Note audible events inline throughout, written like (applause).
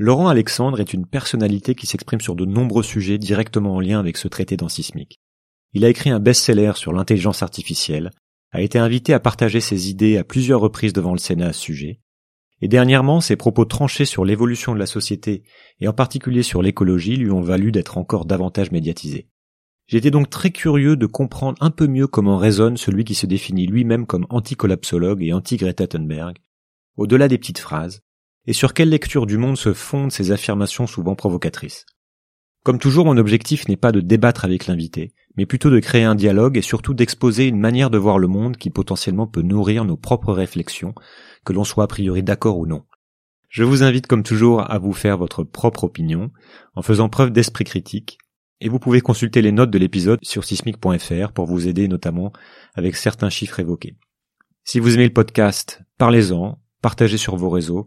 Laurent Alexandre est une personnalité qui s'exprime sur de nombreux sujets directement en lien avec ce traité sismique. Il a écrit un best-seller sur l'intelligence artificielle, a été invité à partager ses idées à plusieurs reprises devant le Sénat à ce sujet, et dernièrement ses propos tranchés sur l'évolution de la société et en particulier sur l'écologie lui ont valu d'être encore davantage médiatisé. J'étais donc très curieux de comprendre un peu mieux comment résonne celui qui se définit lui-même comme anti-collapsologue et anti-Greta Thunberg, au-delà des petites phrases, et sur quelle lecture du monde se fondent ces affirmations souvent provocatrices? Comme toujours, mon objectif n'est pas de débattre avec l'invité, mais plutôt de créer un dialogue et surtout d'exposer une manière de voir le monde qui potentiellement peut nourrir nos propres réflexions, que l'on soit a priori d'accord ou non. Je vous invite comme toujours à vous faire votre propre opinion, en faisant preuve d'esprit critique, et vous pouvez consulter les notes de l'épisode sur sismic.fr pour vous aider notamment avec certains chiffres évoqués. Si vous aimez le podcast, parlez-en, partagez sur vos réseaux,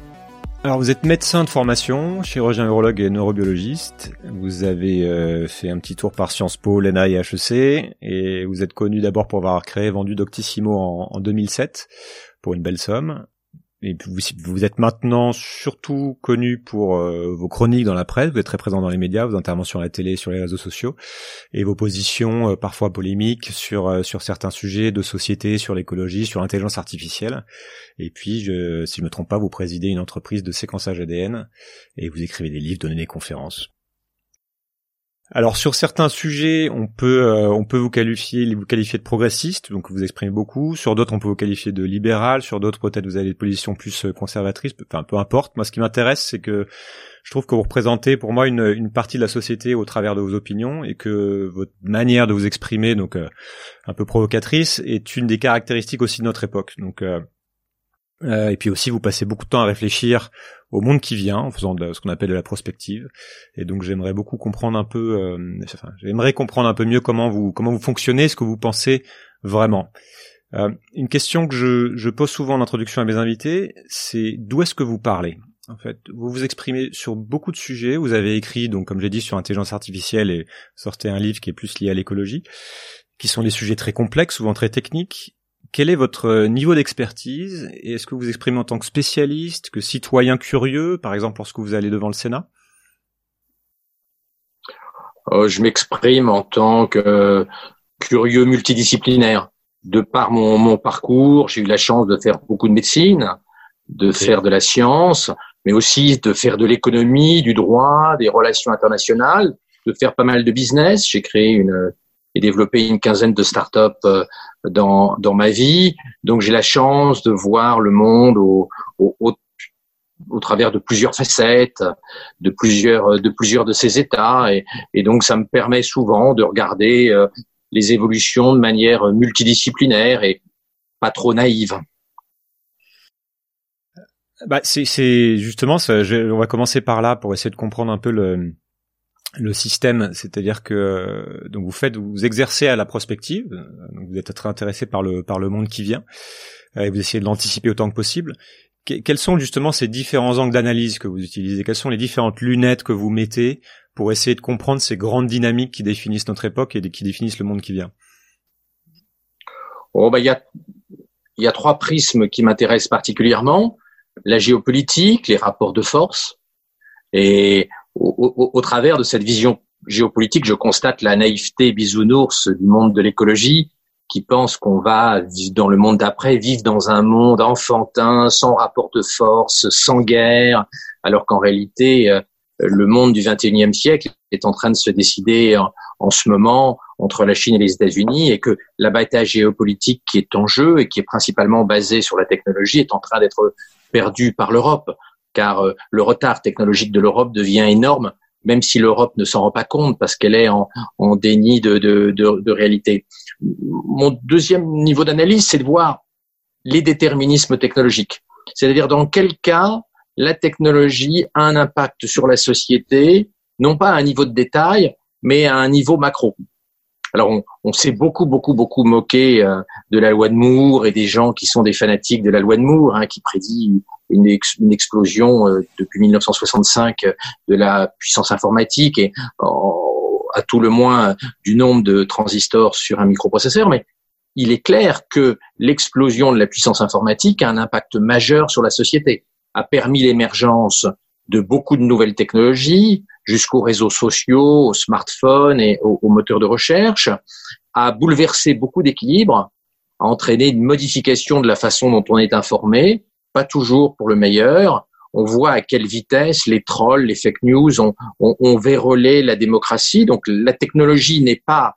Alors vous êtes médecin de formation, chirurgien urologue et neurobiologiste. Vous avez euh, fait un petit tour par Sciences Po, l'ENA et HEC, et vous êtes connu d'abord pour avoir créé et vendu Doctissimo en, en 2007 pour une belle somme. Vous, êtes maintenant surtout connu pour euh, vos chroniques dans la presse, vous êtes très présent dans les médias, vos interventions à la télé, sur les réseaux sociaux, et vos positions euh, parfois polémiques sur euh, sur certains sujets de société, sur l'écologie, sur l'intelligence artificielle. Et puis, je, si je me trompe pas, vous présidez une entreprise de séquençage ADN et vous écrivez des livres, donnez des conférences. Alors sur certains sujets, on peut euh, on peut vous qualifier vous qualifier de progressiste, donc vous exprimez beaucoup. Sur d'autres, on peut vous qualifier de libéral. Sur d'autres, peut-être vous avez des positions plus euh, conservatrices. Enfin, peu importe. Moi, ce qui m'intéresse, c'est que je trouve que vous représentez pour moi une, une partie de la société au travers de vos opinions et que votre manière de vous exprimer, donc euh, un peu provocatrice, est une des caractéristiques aussi de notre époque. Donc euh, et puis aussi, vous passez beaucoup de temps à réfléchir au monde qui vient en faisant de, ce qu'on appelle de la prospective. Et donc, j'aimerais beaucoup comprendre un peu, euh, enfin, j'aimerais comprendre un peu mieux comment vous comment vous fonctionnez, ce que vous pensez vraiment. Euh, une question que je, je pose souvent en introduction à mes invités, c'est d'où est-ce que vous parlez? En fait, vous vous exprimez sur beaucoup de sujets. Vous avez écrit, donc comme j'ai dit, sur l'intelligence artificielle et sortez un livre qui est plus lié à l'écologie, qui sont des sujets très complexes, souvent très techniques quel est votre euh, niveau d'expertise et est-ce que vous exprimez en tant que spécialiste, que citoyen curieux, par exemple lorsque vous allez devant le Sénat? Euh, Je m'exprime en tant que curieux multidisciplinaire. De par mon, mon parcours, j'ai eu la chance de faire beaucoup de médecine, de faire de la science, mais aussi de faire de l'économie, du droit, des relations internationales, de faire pas mal de business. J'ai créé une, et développé une quinzaine de startups euh, dans, dans ma vie. Donc j'ai la chance de voir le monde au, au, au, travers de plusieurs facettes, de plusieurs de plusieurs de ces états, et, et donc ça me permet souvent de regarder euh, les évolutions de manière multidisciplinaire et pas trop naïve. Bah, c'est justement, ça, je, on va commencer par là pour essayer de comprendre un peu le, le système, c'est-à-dire que donc vous faites, vous exercez à la prospective, donc vous êtes très intéressé par le par le monde qui vient, et vous essayez de l'anticiper autant que possible. quels sont justement ces différents angles d'analyse que vous utilisez? Quelles sont les différentes lunettes que vous mettez pour essayer de comprendre ces grandes dynamiques qui définissent notre époque et qui définissent le monde qui vient? Oh bah il y a il y a trois prismes qui m'intéressent particulièrement. La géopolitique, les rapports de force et au, travers de cette vision géopolitique, je constate la naïveté bisounours du monde de l'écologie qui pense qu'on va, dans le monde d'après, vivre dans un monde enfantin, sans rapport de force, sans guerre, alors qu'en réalité, euh, le monde du XXIe siècle est en train de se décider en, en, ce moment entre la Chine et les États-Unis et que la bataille géopolitique qui est en jeu et qui est principalement basée sur la technologie est en train d'être perdue par l'Europe car euh, le retard technologique de l'Europe devient énorme, même si l'Europe ne s'en rend pas compte parce qu'elle est en, déni de, réalité. Mon deuxième niveau d'analyse, c'est de voir les déterminismes technologiques. C'est-à-dire dans quel cas la technologie a un impact sur la société non pas à un niveau de détail, mais à un niveau macro. Alors on, on s'est beaucoup, beaucoup, beaucoup moqué euh, de la loi de Moore et des gens qui sont des fanatiques de la loi de Moore, hein, qui prédit une, une explosion euh, depuis 1965 euh, de la puissance informatique et à tout le moins du nombre de transistors sur un microprocesseur. Mais il est clair que l'explosion de la puissance informatique a un impact majeur sur la société, a permis l'émergence de beaucoup de nouvelles technologies, jusqu'aux réseaux sociaux, aux smartphones et aux, moteurs de recherche, a bouleversé beaucoup d'équilibres, a entraîné une modification de la façon dont on est informé, pas toujours pour le meilleur. On voit à quelle vitesse les trolls, les fake news ont, ont, ont vérolé la démocratie. Donc la technologie n'est pas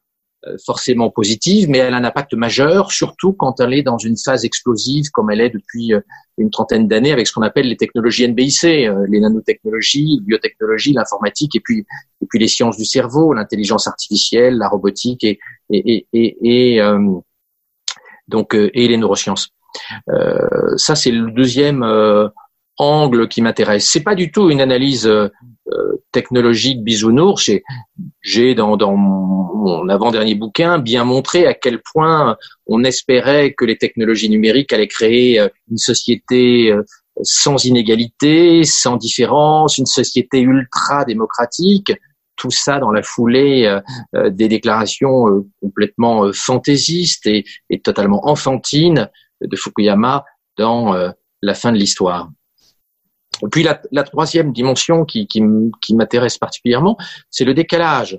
forcément positive, mais elle a un impact majeur, surtout quand elle est dans une phase explosive comme elle est depuis euh, une trentaine d'années avec ce qu'on appelle les technologies NBIC, euh, les nanotechnologies, les biotechnologies, l'informatique et puis et les sciences du cerveau, l'intelligence artificielle, la robotique et, et, donc et les neurosciences. ça c'est le deuxième angle qui m'intéresse. C'est pas du tout une analyse euh, technologique bisounours. J'ai dans, dans mon avant-dernier bouquin bien montré à quel point on espérait que les technologies numériques allaient créer euh, une société euh, sans inégalité, sans différence, une société ultra démocratique. Tout ça dans la foulée des déclarations complètement fantaisistes et, et, totalement enfantines de Fukuyama dans la fin de l'histoire. Et puis la, la troisième dimension qui, qui, qui m'intéresse particulièrement, c'est le décalage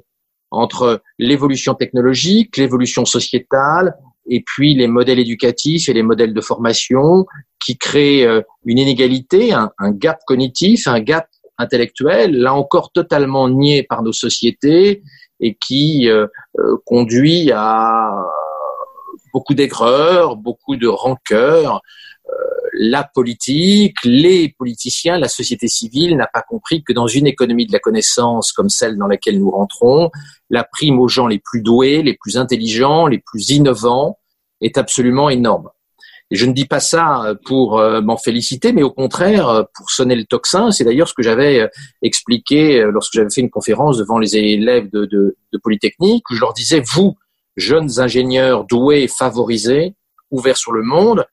entre l'évolution technologique, l'évolution sociétale, et puis les modèles éducatifs et les modèles de formation qui créent euh, une inégalité, un, un gap cognitif, un gap intellectuel, là encore totalement nié par nos sociétés et qui euh, euh, conduit à beaucoup d'aigreur, beaucoup de rancœur, la politique, les politiciens, la société civile n'a pas compris que dans une économie de la connaissance comme celle dans laquelle nous rentrons, la prime aux gens les plus doués, les plus intelligents, les plus innovants est absolument énorme. Et je ne dis pas ça pour euh, m'en féliciter, mais au contraire euh, pour sonner le tocsin. C'est d'ailleurs ce que j'avais euh, expliqué lorsque j'avais fait une conférence devant les élèves de, de, de Polytechnique, où je leur disais, vous, jeunes ingénieurs doués, favorisés, ouverts sur le monde,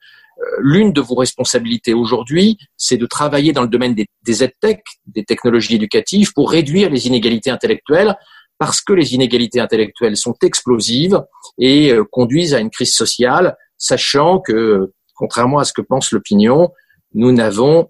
l'une de vos responsabilités aujourd'hui, c'est de travailler dans le domaine des, des EdTech, des technologies éducatives, pour réduire les inégalités intellectuelles, parce que les inégalités intellectuelles sont explosives et euh, conduisent à une crise sociale, sachant que, contrairement à ce que pense l'opinion, nous n'avons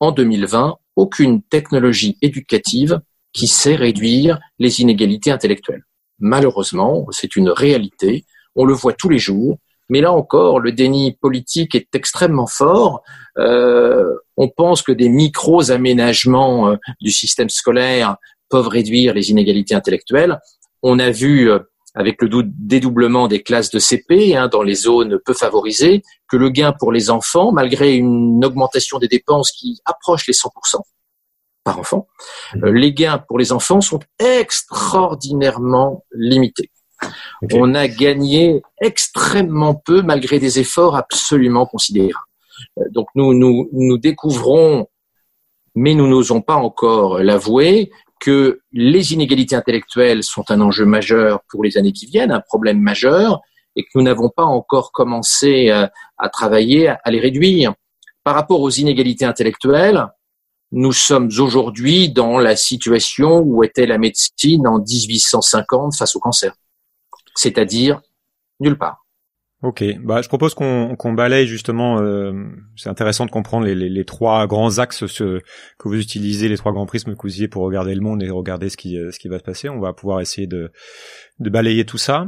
en 2020 aucune technologie éducative qui sait réduire les inégalités intellectuelles. Malheureusement, c'est une réalité, on le voit tous les jours, mais là encore, le déni politique est extrêmement fort. Euh, on pense que des micros aménagements euh, du système scolaire peuvent réduire les inégalités intellectuelles. On a vu euh, avec le dédoublement des classes de CP hein, dans les zones peu favorisées, que le gain pour les enfants, malgré une augmentation des dépenses qui approche les 100% par enfant, mmh. les gains pour les enfants sont extraordinairement limités. On a gagné extrêmement peu malgré des efforts absolument considérables. Euh, donc nous, nous, découvrons, mais nous n'osons pas encore l'avouer, que les inégalités intellectuelles sont un enjeu majeur pour les années qui viennent, un problème majeur, et que nous n'avons pas encore commencé euh, à travailler à les réduire. Par rapport aux inégalités intellectuelles, nous sommes aujourd'hui dans la situation où était la médecine en 1850 face au cancer c'est-à-dire nulle part. Ok, bah je propose qu'on balaye justement. Euh, c'est intéressant de comprendre les, les, les trois grands axes que vous utilisez, les trois grands prismes que vous utilisez pour regarder le monde et regarder ce qui ce qui va se passer. On va pouvoir essayer de de balayer tout ça.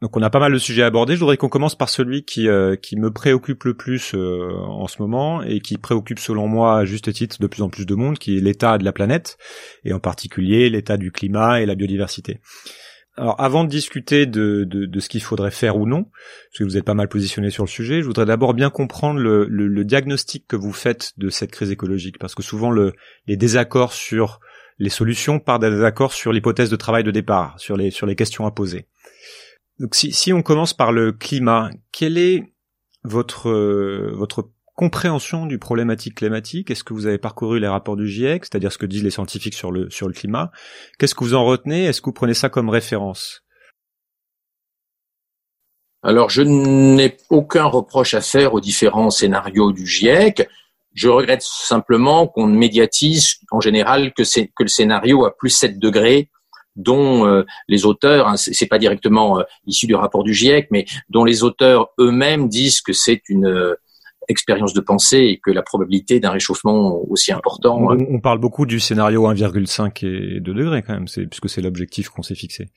Donc on a pas mal de sujets à aborder. Je voudrais qu'on commence par celui qui euh, qui me préoccupe le plus euh, en ce moment et qui préoccupe selon moi à juste titre de plus en plus de monde, qui est l'état de la planète et en particulier l'état du climat et la biodiversité. Alors avant de discuter de, de, de ce qu'il faudrait faire ou non, parce que vous êtes pas mal positionné sur le sujet, je voudrais d'abord bien comprendre le, le, le, diagnostic que vous faites de cette crise écologique, parce que souvent le, les désaccords sur les solutions partent des désaccords sur l'hypothèse de travail de départ, sur les, sur les questions à poser. Donc si, si on commence par le climat, quel est votre, votre compréhension du problématique climatique. Est-ce que vous avez parcouru les rapports du GIEC, c'est-à-dire ce que disent les scientifiques sur le sur le climat? Qu'est-ce que vous en retenez? Est-ce que vous prenez ça comme référence? Alors, je n'ai aucun reproche à faire aux différents scénarios du GIEC. Je regrette simplement qu'on médiatise en général que, le scénario a plus 7 degrés dont euh, les auteurs, hein, c'est pas directement euh, issu du rapport du GIEC, mais dont les auteurs eux-mêmes disent que c'est une euh, expérience de pensée et que la probabilité d'un réchauffement aussi important. On, on, parle beaucoup du scénario 1,5 et 2 degrés quand même, puisque c'est l'objectif qu'on s'est fixé.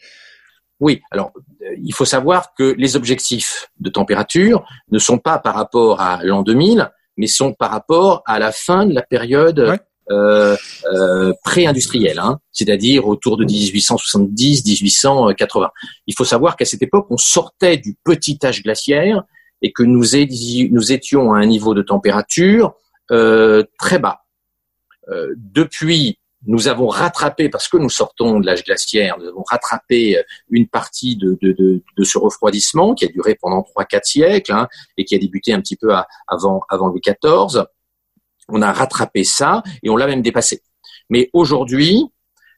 Oui, alors il faut savoir que les objectifs de température ne sont pas par rapport à l'an 2000, mais sont par rapport à la fin de la période euh, euh, pré-industrielle, hein, c'est-à-dire autour de 1870-1880. Il faut savoir qu'à cette époque, on sortait du petit âge glaciaire et que nous, étions à un niveau de température euh, très bas. Euh, depuis nous avons rattrapé, parce que nous sortons de l'âge glaciaire, nous avons rattrapé euh, une partie de, de, de, de ce refroidissement qui a duré pendant trois quatre siècles hein, et qui a débuté un petit peu avant, avant Louis XIV. On a rattrapé ça et on l'a même dépassé. Mais aujourd'hui,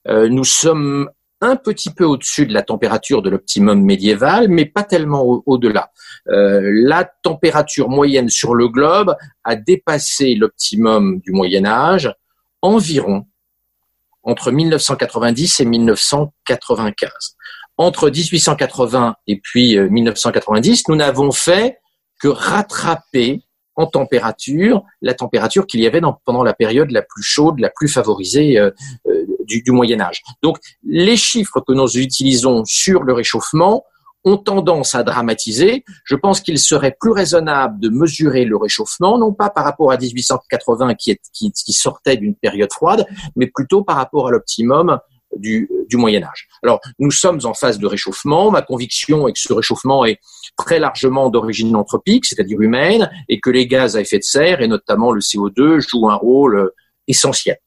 euh, nous sommes un petit peu au-dessus de la température de l'optimum médiéval, mais pas tellement au-delà. euh, la température moyenne sur le globe a dépassé l'optimum du Moyen Âge environ entre 1990 et 1995. Entre 1880 et puis 1990, euh, nous n'avons fait que rattraper en température la température qu'il y avait pendant la période la plus chaude, la plus favorisée euh, du, Moyen Âge. Donc les chiffres que nous utilisons sur le réchauffement ont tendance à dramatiser. Je pense qu'il serait plus raisonnable de mesurer le réchauffement, non pas par rapport à 1880 qui, est, qui, qui sortait d'une période froide, mais plutôt par rapport à l'optimum du, du, Moyen Âge. Alors, nous sommes en phase de réchauffement. Ma conviction est que ce réchauffement est très largement d'origine anthropique, c'est-à-dire humaine, et que les gaz à effet de serre, et notamment le CO2, jouent un rôle essentiel.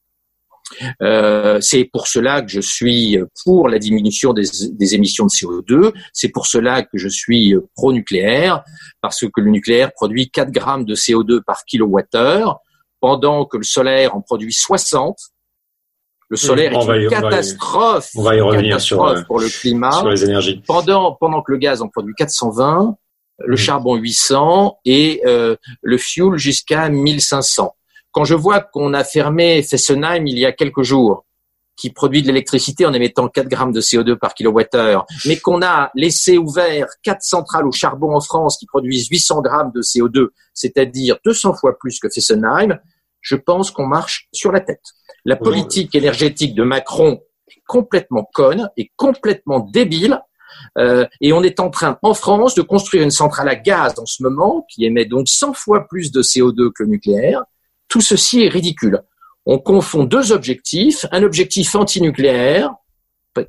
Euh, c'est pour cela que je suis pour la diminution des, des émissions de CO2. C'est pour cela que je suis pro-nucléaire, parce que le nucléaire produit 4 grammes de CO2 par kilowattheure, pendant que le solaire en produit 60. Le solaire on est une catastrophe, on va y, on va y revenir sur, catastrophe pour le climat. Sur les énergies. Pendant, pendant que le gaz en produit 420, le Mmh. charbon 800 et euh, le fuel jusqu'à 1500 quand je vois qu'on a fermé Fessenheim il y a quelques jours, qui produit de l'électricité en émettant 4 grammes de CO2 par kilowattheure, mais qu'on a laissé ouvert quatre centrales au charbon en France qui produisent 800 grammes de CO2, c'est-à-dire 200 fois plus que Fessenheim, je pense qu'on marche sur la tête. La politique énergétique de Macron est complètement conne et complètement débile. Euh, et on est en train, en France, de construire une centrale à gaz en ce moment qui émet donc 100 fois plus de CO2 que le nucléaire. Tout ceci est ridicule. On confond deux objectifs, un objectif antinucléaire,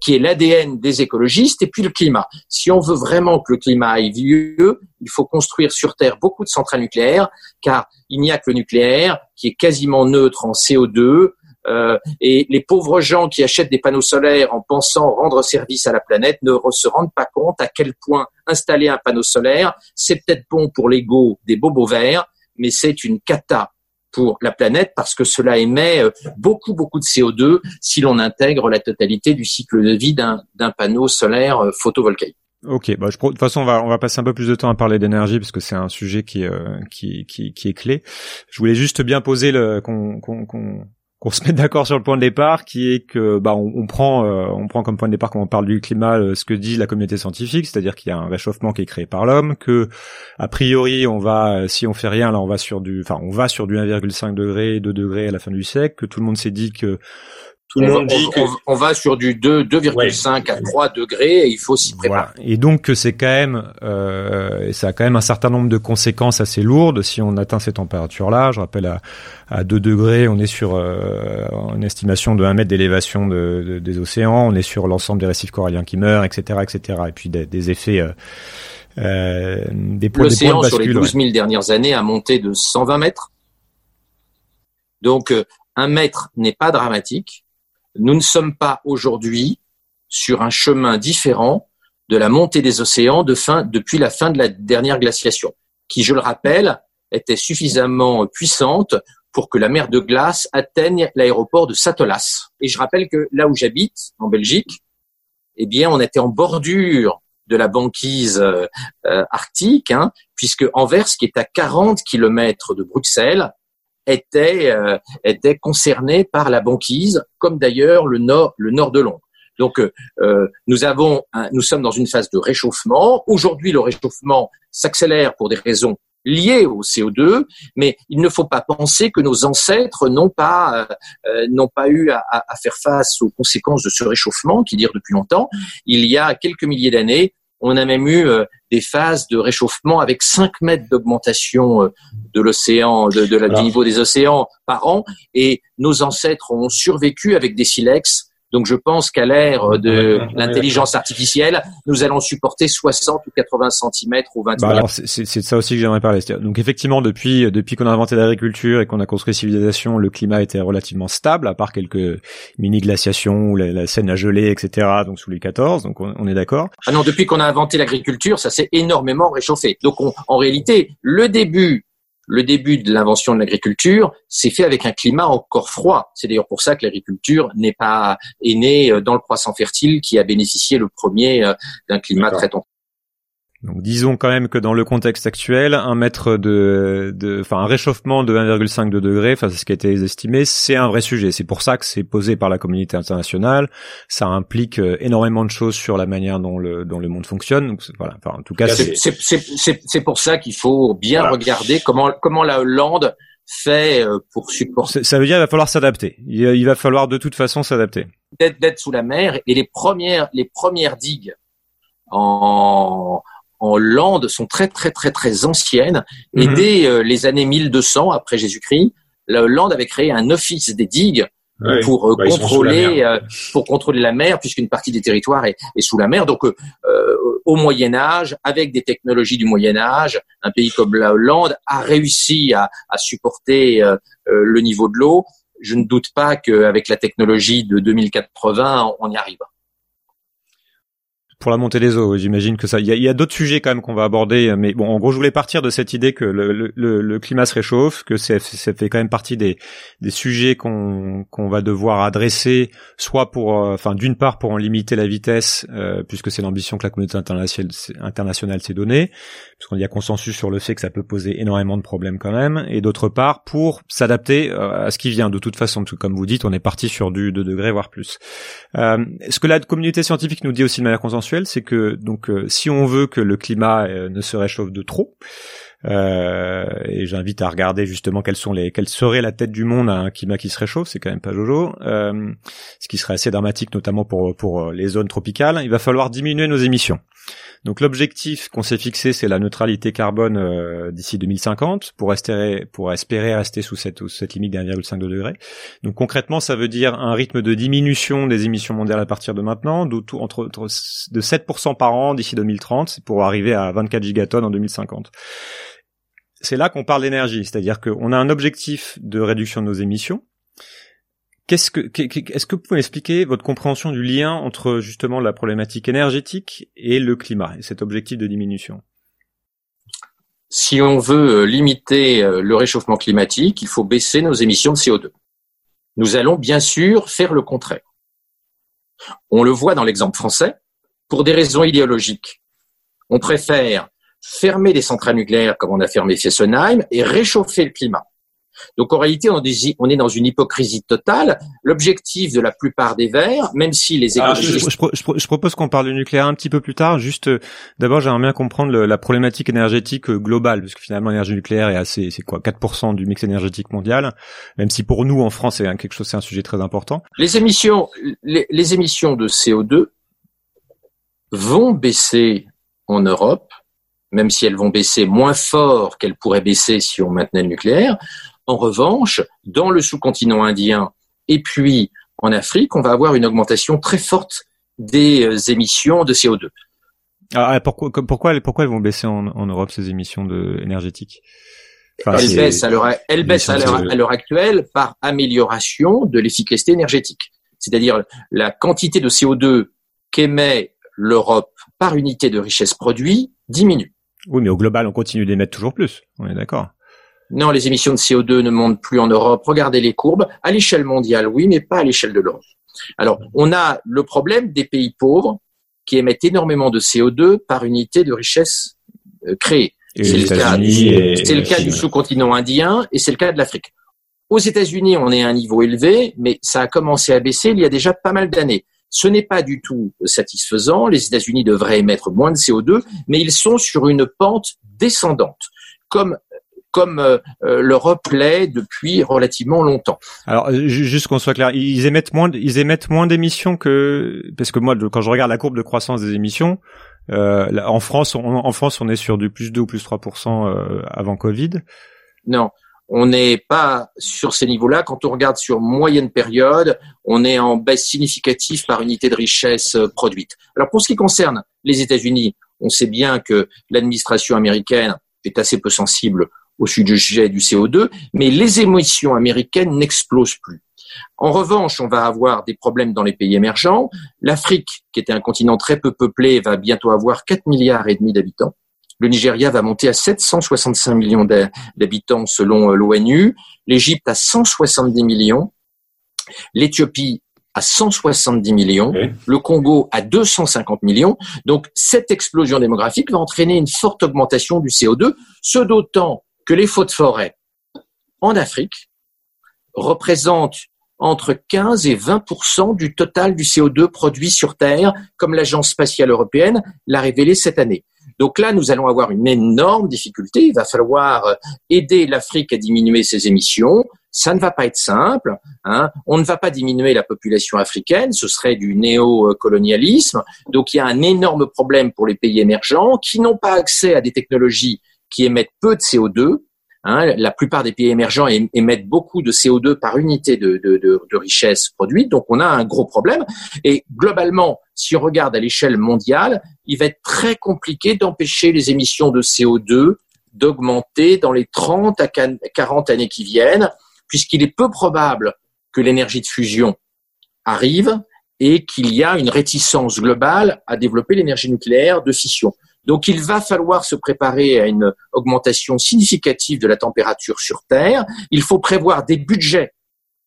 qui est l'ADN des écologistes, et puis le climat. Si on veut vraiment que le climat aille mieux, il faut construire sur Terre beaucoup de centrales nucléaires, car il n'y a que le nucléaire qui est quasiment neutre en CO2, euh, et les pauvres gens qui achètent des panneaux solaires en pensant rendre service à la planète ne se rendent pas compte à quel point installer un panneau solaire, c'est peut-être bon pour l'ego des bobos verts, mais c'est une cata pour la planète parce que cela émet beaucoup, beaucoup de CO2 si l'on intègre la totalité du cycle de vie d'un panneau solaire photovoltaïque. Ok, bah je, de toute façon on va on va passer un peu plus de temps à parler d'énergie parce que c'est un sujet qui, euh, qui, qui qui est clé. Je voulais juste bien poser le qu'on qu'on qu'on se mette d'accord sur le point de départ, qui est que bah on, prend euh, on prend comme point de départ quand on parle du climat euh, ce que dit la communauté scientifique, c'est-à-dire qu'il y a un réchauffement qui est créé par l'homme, que a priori on va si on fait rien là on va sur du enfin on va sur du 1,5 degré 2 degrés à la fin du siècle, que tout le monde s'est dit que tout le monde dit on, que... on, va sur du 2,5 ouais. à 3 degrés et il faut s'y préparer. Voilà. Et donc c'est quand même, euh, ça a quand même un certain nombre de conséquences assez lourdes si on atteint ces températures-là. Je rappelle à, à 2 degrés, on est sur euh, une estimation de 1 mètre d'élévation de, de, des océans, on est sur l'ensemble des récifs coralliens qui meurent, etc., etc. Et puis des, des effets. Euh, euh, des points, L'océan sur les 12 000 ouais. dernières années a monté de 120 mètres. Donc un mètre n'est pas dramatique nous ne sommes pas aujourd'hui sur un chemin différent de la montée des océans depuis la fin de la dernière glaciation, qui, je le rappelle, était suffisamment puissante pour que la mer de glace atteigne l'aéroport de Satolas. Et je rappelle que là où j'habite, en Belgique, eh bien, on était en bordure de la banquise euh, euh, arctique, hein, puisque Anvers, qui est à 40 kilomètres de Bruxelles, était euh, était concerné par la banquise, comme d'ailleurs le nord le nord de Londres. Donc nous avons nous sommes dans une phase de réchauffement. Aujourd'hui, le réchauffement s'accélère pour des raisons liées au CO2, mais il ne faut pas penser que nos ancêtres n'ont pas n'ont pas eu à, à, faire face aux conséquences de ce réchauffement qui dure depuis longtemps. Il y a quelques milliers d'années, on a même eu euh, des phases de réchauffement avec 5 mètres d'augmentation euh, de l'océan, de, de la, du niveau des océans par an. Et nos ancêtres ont survécu avec des silex donc je pense qu'à l'ère de l'intelligence artificielle, nous allons supporter 60 ou 80 cm au 20 bah alors c'est de ça aussi que j'aimerais parler. Donc effectivement, depuis depuis qu'on a inventé l'agriculture et qu'on a construit civilisation, le climat était relativement stable, à part quelques mini glaciations ou la, la Seine a gelé, etc. Donc sous les 14, donc on, on est d'accord. Ah non, depuis qu'on a inventé l'agriculture, ça s'est énormément réchauffé. Donc en réalité, le début le début de l'invention de l'agriculture s'est fait avec un climat encore froid. C'est d'ailleurs pour ça que l'agriculture n'est pas est née euh, dans le croissant fertile qui a bénéficié le premier euh, d'un climat très tempéré. Donc disons quand même que dans le contexte actuel, un mètre de, de enfin un réchauffement de 1,5 degrés, enfin c'est ce qui a été estimé, c'est un vrai sujet. C'est pour ça que c'est posé par la communauté internationale. Ça implique euh, énormément de choses sur la manière dont le dont le monde fonctionne. Donc voilà. Enfin en tout cas, c'est pour ça qu'il faut bien regarder comment comment la Hollande fait euh, pour supporter. Ça veut dire qu'il va falloir s'adapter. Il va falloir de toute façon s'adapter. D'être sous la mer et les premières les premières digues en en Hollande sont très très très très anciennes. Et mhm. dès euh, les années 1200 après Jésus-Christ, la Hollande avait créé un office des digues pour euh, bah, contrôler euh, pour contrôler la mer puisqu'une partie des territoires est, sous la mer. Donc au Moyen Âge, avec des technologies du Moyen Âge, un pays comme la Hollande a réussi à, à supporter le niveau de l'eau. Je ne doute pas qu'avec la technologie de 2080, on y arrive pour la montée des eaux. J'imagine que ça. Il y a, d'autres sujets quand même qu'on va aborder, mais bon, en gros, je voulais partir de cette idée que le, le, le climat se réchauffe, que ça fait quand même partie des, des sujets qu'on qu'on va devoir adresser, soit pour, euh, enfin, d'une part pour en limiter la vitesse, euh, puisque c'est l'ambition que la communauté internationale, internationale s'est donnée, puisqu'on y a consensus sur le fait que ça peut poser énormément de problèmes quand même, et d'autre part pour s'adapter euh, à ce qui vient. De toute façon, comme vous dites, on est parti sur du 2 degrés voire plus. Euh, ce que la communauté scientifique nous dit aussi de manière consensuelle c'est que donc euh, si on veut que le climat euh, ne se réchauffe de trop, euh, et j'invite à regarder justement quelles sont les quelle serait la tête du monde à un climat qui se réchauffe, c'est quand même pas jojo, ce qui serait assez dramatique notamment pour pour les zones tropicales. Il va falloir diminuer nos émissions. Donc l'objectif qu'on s'est fixé, c'est la neutralité carbone euh, d'ici 2050 pour pour espérer rester sous cette, cette limite d'1,5 degré. Donc concrètement, ça veut dire un rythme de diminution des émissions mondiales à partir de maintenant, de, entre, de 7% par an d'ici 2030 pour arriver à 24 gigatonnes en 2050 c'est là qu'on parle d'énergie, c'est-à-dire qu'on a un objectif de réduction de nos émissions, Qu'est-ce que, est-ce que vous pouvez expliquer votre compréhension du lien entre justement la problématique énergétique et le climat et cet objectif de diminution? Si on veut euh, limiter euh, le réchauffement climatique, il faut baisser nos émissions de CO2. Nous allons bien sûr faire le contraire. On le voit dans l'exemple français, pour des raisons idéologiques. On préfère fermer les centrales nucléaires comme on a fermé Fessenheim et réchauffer le climat. Donc en réalité, on est dans une hypocrisie totale. L'objectif de la plupart des Verts, même si les ah, écologistes... je, propose qu'on parle du nucléaire un petit peu plus tard. Juste, euh, d'abord, j'aimerais bien comprendre la problématique énergétique euh, globale, parce que finalement, l'énergie nucléaire est assez, c'est quoi, 4% du mix énergétique mondial, même si pour nous, en France, c'est quelque chose, c'est un sujet très important. Les émissions, les émissions de CO2 vont baisser en Europe, même si elles vont baisser moins fort qu'elles pourraient baisser si on maintenait le nucléaire. En revanche, dans le sous-continent indien et puis en Afrique, on va avoir une augmentation très forte des euh, émissions de CO2. Ah, ah, pourquoi, pourquoi, pourquoi elles vont baisser en, Europe ces émissions de, énergétiques? Elles baissent, à l'heure, actuelle par amélioration de l'efficacité énergétique. C'est-à-dire la quantité de CO2 qu'émet l'Europe par unité de richesse produit diminue. Oui, mais au global, on continue d'émettre toujours plus. On est d'accord. Non, les émissions de CO2 ne montent plus en Europe. Regardez les courbes. À l'échelle mondiale, oui, mais pas à l'échelle de l'Europe. Alors, on a le problème des pays pauvres qui émettent énormément de CO2 par unité de richesse euh, créée. C'est le, cas, le cas du sous-continent indien et c'est le cas de l'Afrique. Aux États-Unis, on est à un niveau élevé, mais ça a commencé à baisser il y a déjà pas mal d'années. Ce n'est pas du tout satisfaisant. Les États-Unis devraient émettre moins de CO2, mais ils sont sur une pente descendante, comme comme euh, euh, l'Europe l'est depuis relativement longtemps. Alors juste qu'on soit clair, ils émettent moins, ils émettent moins d'émissions que parce que moi quand je regarde la courbe de croissance des émissions, euh, en France, on, en France, on est sur du plus 2 ou plus 3% euh, avant Covid. Non, on n'est pas sur ces niveaux-là. Quand on regarde sur moyenne période, on est en baisse significative par unité de richesse euh, produite. Alors pour ce qui concerne les États-Unis, on sait bien que l'administration américaine est assez peu sensible au sujet du CO2, mais les émissions américaines n'explosent plus. En revanche, on va avoir des problèmes dans les pays émergents. L'Afrique, qui était un continent très peu peuplé, va bientôt avoir 4 milliards et demi d'habitants. Le Nigeria va monter à 765 millions d'habitants selon euh, l'ONU. L'Égypte à 170 millions. L'Éthiopie à 170 millions, le Congo à 250 millions. Donc cette explosion démographique va entraîner une forte augmentation du CO2, ce d'autant que les feux de forêt en Afrique représentent entre 15 et 20 du total du CO2 produit sur Terre, comme l'Agence spatiale européenne l'a révélé cette année. Donc là, nous allons avoir une énorme difficulté. Il va falloir euh, aider l'Afrique à diminuer ses émissions. Ça ne va pas être simple. Hein. On ne va pas diminuer la population africaine. Ce serait du néocolonialisme. Donc il y a un énorme problème pour les pays émergents qui n'ont pas accès à des technologies qui émettent peu de CO2 Hein, la plupart des pays émergents émettent beaucoup de CO2 par unité de, de, richesse produite, donc on a un gros problème. Et globalement, si on regarde à l'échelle mondiale, il va être très compliqué d'empêcher les émissions de CO2 d'augmenter dans les 30 à 40 années qui viennent, puisqu'il est peu probable que l'énergie de fusion arrive et qu'il y a une réticence globale à développer l'énergie nucléaire de fission. Donc il va falloir se préparer à une augmentation significative de la température sur Terre. Il faut prévoir des budgets.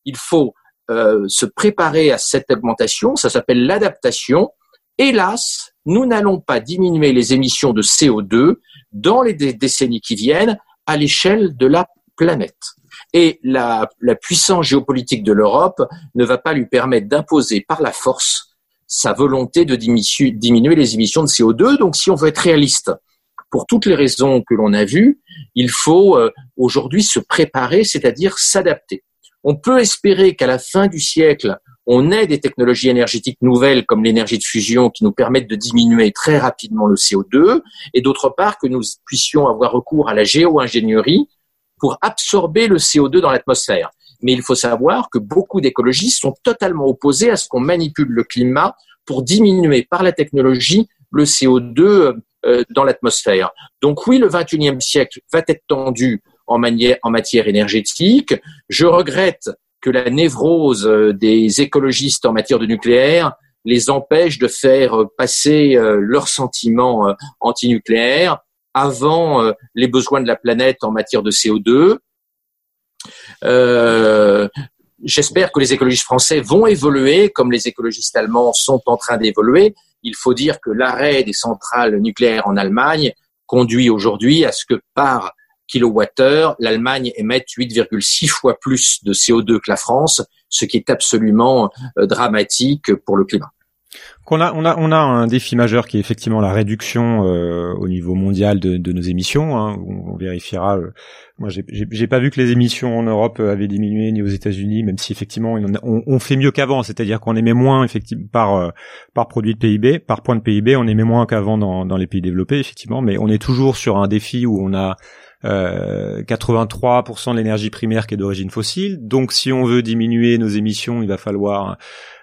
Il faut euh, se préparer à cette augmentation. Ça s'appelle l'adaptation. Hélas, nous n'allons pas diminuer les émissions de CO2 dans les décennies qui viennent à l'échelle de la planète. Et la, la puissance géopolitique de l'Europe ne va pas lui permettre d'imposer par la force sa volonté de diminuer les émissions de CO2. Donc, si on veut être réaliste, pour toutes les raisons que l'on a vues, il faut euh, aujourd'hui se préparer, c'est-à-dire s'adapter. On peut espérer qu'à la fin du siècle, on ait des technologies énergétiques nouvelles comme l'énergie de fusion qui nous permettent de diminuer très rapidement le CO2 et d'autre part que nous puissions avoir recours à la géo-ingénierie pour absorber le CO2 dans l'atmosphère mais il faut savoir que beaucoup d'écologistes sont totalement opposés à ce qu'on manipule le climat pour diminuer par la technologie le CO2 euh, dans l'atmosphère. Donc oui, le 21e siècle va être tendu en, matière énergétique. Je regrette que la névrose euh, des écologistes en matière de nucléaire les empêche de faire passer euh, leurs sentiments antinucléaires avant les besoins de la planète en matière de CO2. Euh, j'espère que les écologistes français vont évoluer comme les écologistes allemands sont en train d'évoluer. Il faut dire que l'arrêt des centrales nucléaires en Allemagne conduit aujourd'hui à ce que par kilowattheure, l'Allemagne émette 8,6 fois plus de CO2 que la France, ce qui est absolument euh, dramatique pour le climat. On a, on a, on a un défi majeur qui est effectivement la réduction euh, au niveau mondial de, de nos émissions. Hein, on, vérifiera. Euh, moi, j'ai pas vu que les émissions en Europe avaient diminué ni aux États-Unis, même si effectivement on, on fait mieux qu'avant. C'est-à-dire qu'on émet moins effectivement par euh, par produit de PIB, par point de PIB, on émet moins qu'avant dans, dans les pays développés, effectivement. Mais on est toujours sur un défi où on a 83% de l'énergie primaire qui est d'origine fossile. Donc, si on veut diminuer nos émissions, il va falloir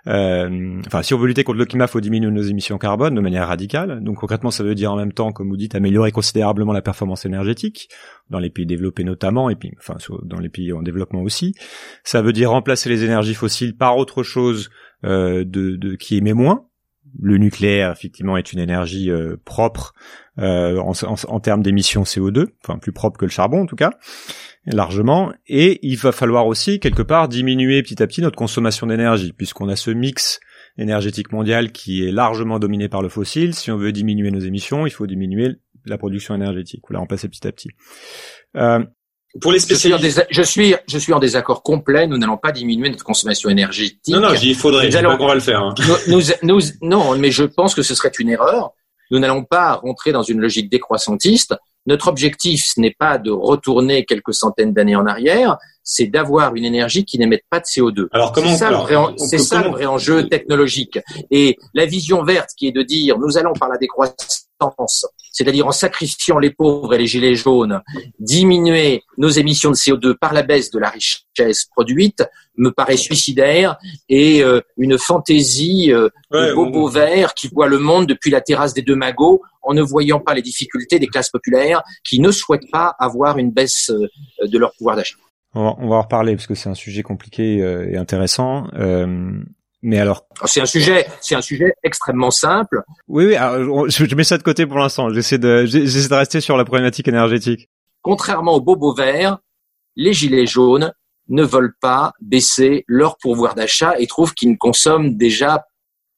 euh, enfin, si on veut lutter contre le climat, il faut diminuer nos émissions carbone de manière radicale. Donc concrètement, ça veut dire en même temps, comme vous dites, améliorer considérablement la performance énergétique dans les pays développés notamment, et puis enfin dans les pays en développement aussi. Ça veut dire remplacer les énergies fossiles par autre chose euh, de, de qui émet moins. le nucléaire effectivement est une énergie euh, propre euh, en, en, termes d'émissions CO2, enfin plus propre que le charbon en tout cas, largement. Et il va falloir aussi quelque part diminuer petit à petit notre consommation d'énergie, puisqu'on a ce mix énergétique mondial qui est largement dominé par le fossile. Si on veut diminuer nos émissions, il faut diminuer la production énergétique ou la remplacer petit à petit. Euh, pour les spécialistes, je suis, je suis, en désaccord complet. Nous n'allons pas diminuer notre consommation énergétique. Non, non, il faudrait. Nous allons, on va le faire. Hein. Nous, nous, non, mais je pense que ce serait une erreur. Nous n'allons pas rentrer dans une logique décroissantiste. Notre objectif, ce n'est pas de retourner quelques centaines d'années en arrière, c'est d'avoir une énergie qui n'émette pas de CO2. Alors comment C'est ça, le, vrai, c'est ça le vrai enjeu technologique. Et la vision verte qui est de dire nous allons par la décroissance, c'est-à-dire en sacrifiant les pauvres et les gilets jaunes, diminuer nos émissions de CO2 par la baisse de la richesse produite, me paraît suicidaire et euh, une fantaisie euh, de bobo vert qui voit le monde depuis la terrasse des deux magots en ne voyant pas les difficultés des classes populaires qui ne souhaitent pas avoir une baisse euh, de leur pouvoir d'achat. On va, on va en reparler parce que c'est un sujet compliqué euh, et intéressant. Euh, mais alors, c'est un sujet, c'est un sujet extrêmement simple. Oui, oui. je, mets ça de côté pour l'instant. J'essaie de, j'essaie de rester sur la problématique énergétique. Contrairement aux bobos verts, les gilets jaunes ne veulent pas baisser leur pouvoir d'achat et trouvent qu'ils ne consomment déjà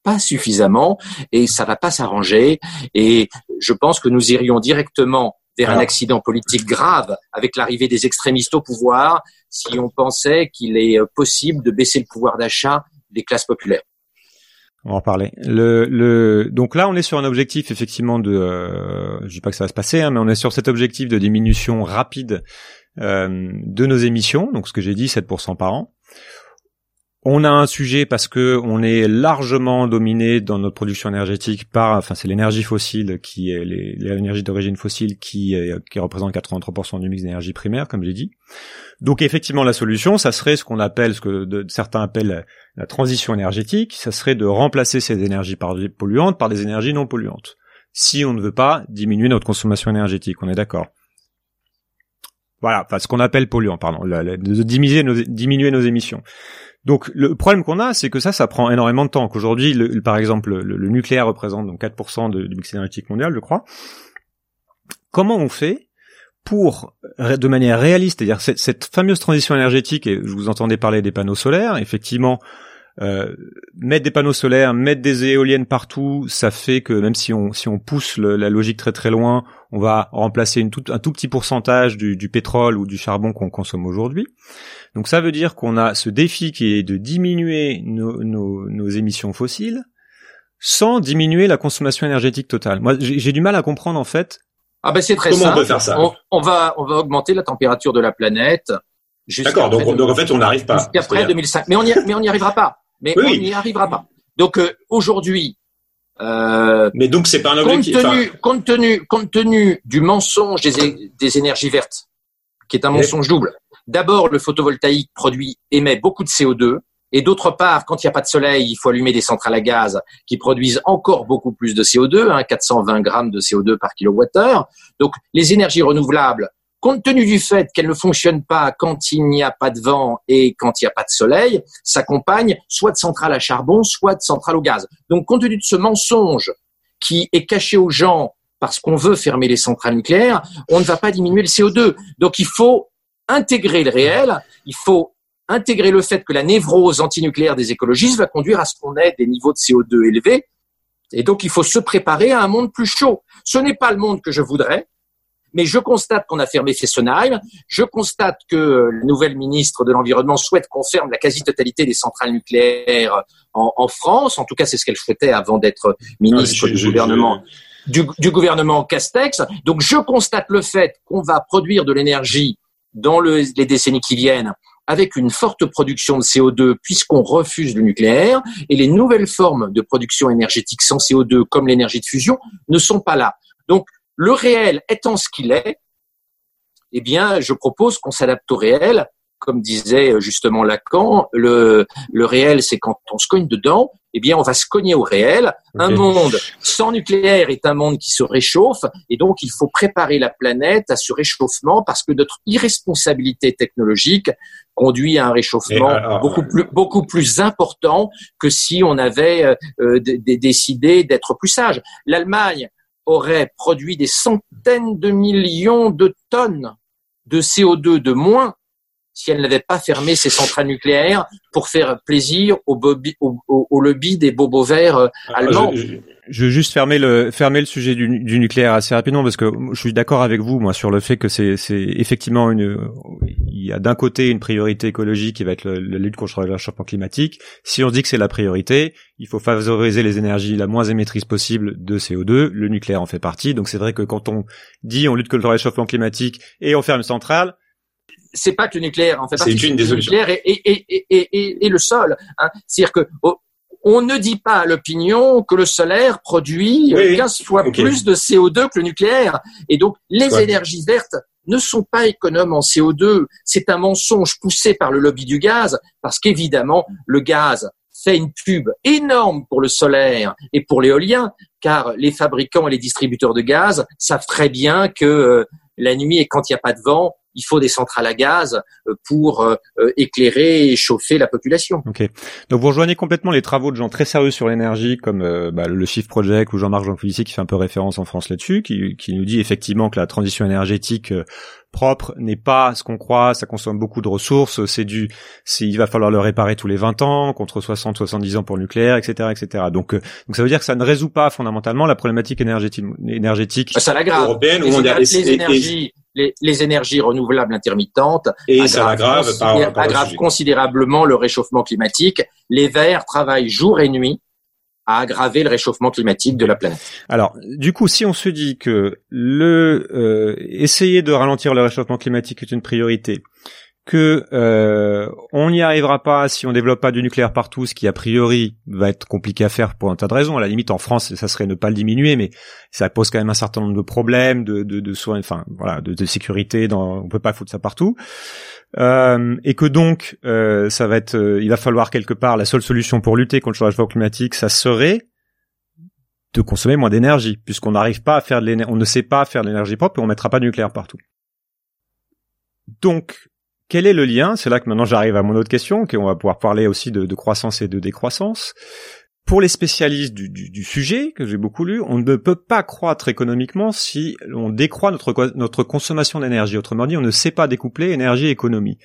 pas suffisamment et ça va pas s'arranger. Et je pense que nous irions directement vers un accident politique grave avec l'arrivée des extrémistes au pouvoir si on pensait qu'il est euh, possible de baisser le pouvoir d'achat des classes populaires. On va en parler. Le, le, donc là, on est sur un objectif effectivement de, euh, je dis pas que ça va se passer, hein, mais on est sur cet objectif de diminution rapide euh, de nos émissions, donc ce que j'ai dit, 7% par an. On a un sujet parce que on est largement dominé dans notre production énergétique par, enfin c'est l'énergie fossile qui est l'énergie d'origine fossile qui qui représente 83% du mix d'énergie primaire, comme j'ai dit. Donc effectivement la solution, ça serait ce qu'on appelle, ce que certains appellent la transition énergétique, ça serait de remplacer ces énergies polluantes par des énergies non polluantes. Si on ne veut pas diminuer notre consommation énergétique, on est d'accord. Voilà, enfin ce qu'on appelle polluant, pardon, de diminuer nos, diminuer nos émissions. Donc le problème qu'on a, c'est que ça, ça prend énormément de temps. Qu'aujourd'hui, par exemple, le, nucléaire représente donc 4% de, du mix énergétique mondial, je crois. Comment on fait pour, de manière réaliste, c'est-à-dire cette, cette, fameuse transition énergétique, et je vous entendais parler des panneaux solaires, effectivement, euh, mettre des panneaux solaires, mettre des éoliennes partout, ça fait que même si on si on pousse la logique très très loin, on va remplacer une tout, un tout petit pourcentage du, du pétrole ou du charbon qu'on consomme aujourd'hui. Donc ça veut dire qu'on a ce défi qui est de diminuer nos, nos, nos émissions fossiles sans diminuer la consommation énergétique totale. Moi, j'ai du mal à comprendre en fait. Ah ben c'est très Comment simple. on peut faire ça? On, va on va augmenter la température de la planète. D'accord. Donc, donc en fait on n'arrive pas. Jusqu'après 2005. Mais on y mais on n'y arrivera pas mais on n'y arrivera pas. Donc euh, aujourd'hui, euh, mais donc c'est pas un. Compte tenu, compte tenu, compte tenu du mensonge des, des énergies vertes, qui est un mensonge double. D'abord, le photovoltaïque produit émet beaucoup de CO2, et d'autre part, quand il n'y a pas de soleil, il faut allumer des centrales à gaz qui produisent encore beaucoup plus de CO2, hein, 420 grammes de CO2 par kilowattheure. Donc, les énergies renouvelables compte tenu du fait qu'elle ne fonctionne pas quand il n'y a pas de vent et quand il n'y a pas de soleil, s'accompagne soit de centrales à charbon, soit de centrales au gaz. Donc, compte tenu de ce mensonge qui est caché aux gens parce qu'on veut fermer les centrales nucléaires, on ne va pas diminuer le CO2. Donc, il faut intégrer le réel, il faut intégrer le fait que la névrose antinucléaire des écologistes va conduire à ce qu'on ait des niveaux de CO2 élevés. Et donc, il faut se préparer à un monde plus chaud. Ce n'est pas le monde que je voudrais, mais je constate qu'on a fermé Fessenheim. Je constate que la nouvelle ministre de l'Environnement souhaite qu'on ferme la quasi-totalité des centrales nucléaires en, en, France. En tout cas, c'est ce qu'elle souhaitait avant d'être ministre du gouvernement. Du, du, gouvernement Castex. Donc, je constate le fait qu'on va produire de l'énergie dans le, les décennies qui viennent avec une forte production de CO2 puisqu'on refuse le nucléaire et les nouvelles formes de production énergétique sans CO2 comme l'énergie de fusion ne sont pas là. Donc, le réel étant ce qu'il est, eh bien, je propose qu'on s'adapte au réel. Comme disait euh, justement Lacan, le, le réel, c'est quand on se cogne dedans. eh bien, on va se cogner au réel. Un monde sans nucléaire est un monde qui se réchauffe, et donc il faut préparer la planète à ce réchauffement parce que notre irresponsabilité technologique conduit à un réchauffement beaucoup plus beaucoup plus important que si on avait euh, euh, décidé d'être plus sage. L'Allemagne aurait produit des centaines de millions de tonnes de CO2 de moins si elle n'avait pas fermé ses centrales nucléaires pour faire plaisir au, au, lobby des bobos verts euh, ah, allemands. Je, veux juste fermer le fermer le sujet du, nucléaire assez rapidement parce que je suis d'accord avec vous moi sur le fait que c'est c'est effectivement une il y a d'un côté une priorité écologique qui va être la lutte contre le réchauffement climatique. Si on dit que c'est la priorité, il faut favoriser les énergies la moins émettrice possible de CO2. Le nucléaire en fait partie. Donc c'est vrai que quand on dit on lutte contre le réchauffement climatique et on ferme une centrale, c'est pas que le nucléaire en fait. C'est une des Le nucléaire et, et, et, et, le sol. Hein. C'est-à-dire que oh, on ne dit pas à l'opinion que le solaire produit 15 fois plus de CO2 que le nucléaire. Et donc, les énergies vertes ne sont pas économes en CO2. C'est un mensonge poussé par le lobby du gaz, parce qu'évidemment, le gaz fait une pub énorme pour le solaire et pour l'éolien, car les fabricants et les distributeurs de gaz savent très bien que euh, la nuit et quand il n'y a pas de vent, il faut des centrales à gaz euh, pour euh, euh, éclairer et chauffer la population. Ok. Donc vous rejoignez complètement les travaux de gens très sérieux sur l'énergie, comme bah, le Shift Project ou Jean-Marc Jancovici qui fait un peu référence en France là-dessus, qui, qui, nous dit effectivement que la transition énergétique propre n'est pas ce qu'on croit, ça consomme beaucoup de ressources, c'est du, il va falloir le réparer tous les 20 ans, contre 60, 70 ans pour le nucléaire, etc., etc. Donc, donc ça veut dire que ça ne résout pas fondamentalement la problématique énergétique, énergétique ça l'aggrave. européenne où on a les énergies les, énergies renouvelables intermittentes et ça aggrave, considérablement le réchauffement climatique. Les Verts travaillent jour et nuit à aggraver le réchauffement climatique de la planète. Alors, du coup, si on se dit que le euh, essayer de ralentir le réchauffement climatique est une priorité, que euh, on n'y arrivera pas si on développe pas du nucléaire partout, ce qui a priori va être compliqué à faire pour un tas de raisons. À la limite, en France, ça serait ne pas le diminuer, mais ça pose quand même un certain nombre de problèmes, de, de, de soins, enfin voilà, de, de, sécurité. Dans, on peut pas foutre ça partout, euh, et que donc euh, ça va être, euh, il va falloir quelque part la seule solution pour lutter contre le changement climatique, ça serait de consommer moins d'énergie, puisqu'on n'arrive pas à faire de l'énergie, on ne sait pas faire de l'énergie propre et on mettra pas de nucléaire partout. Donc, quel est le lien? C'est là que maintenant j'arrive à mon autre question, qu'on va pouvoir parler aussi de, croissance et de décroissance. Pour les spécialistes du, sujet, que j'ai beaucoup lu, on ne peut pas croître économiquement si on décroît notre, notre consommation d'énergie. Autrement dit, on ne sait pas découpler énergie et économie.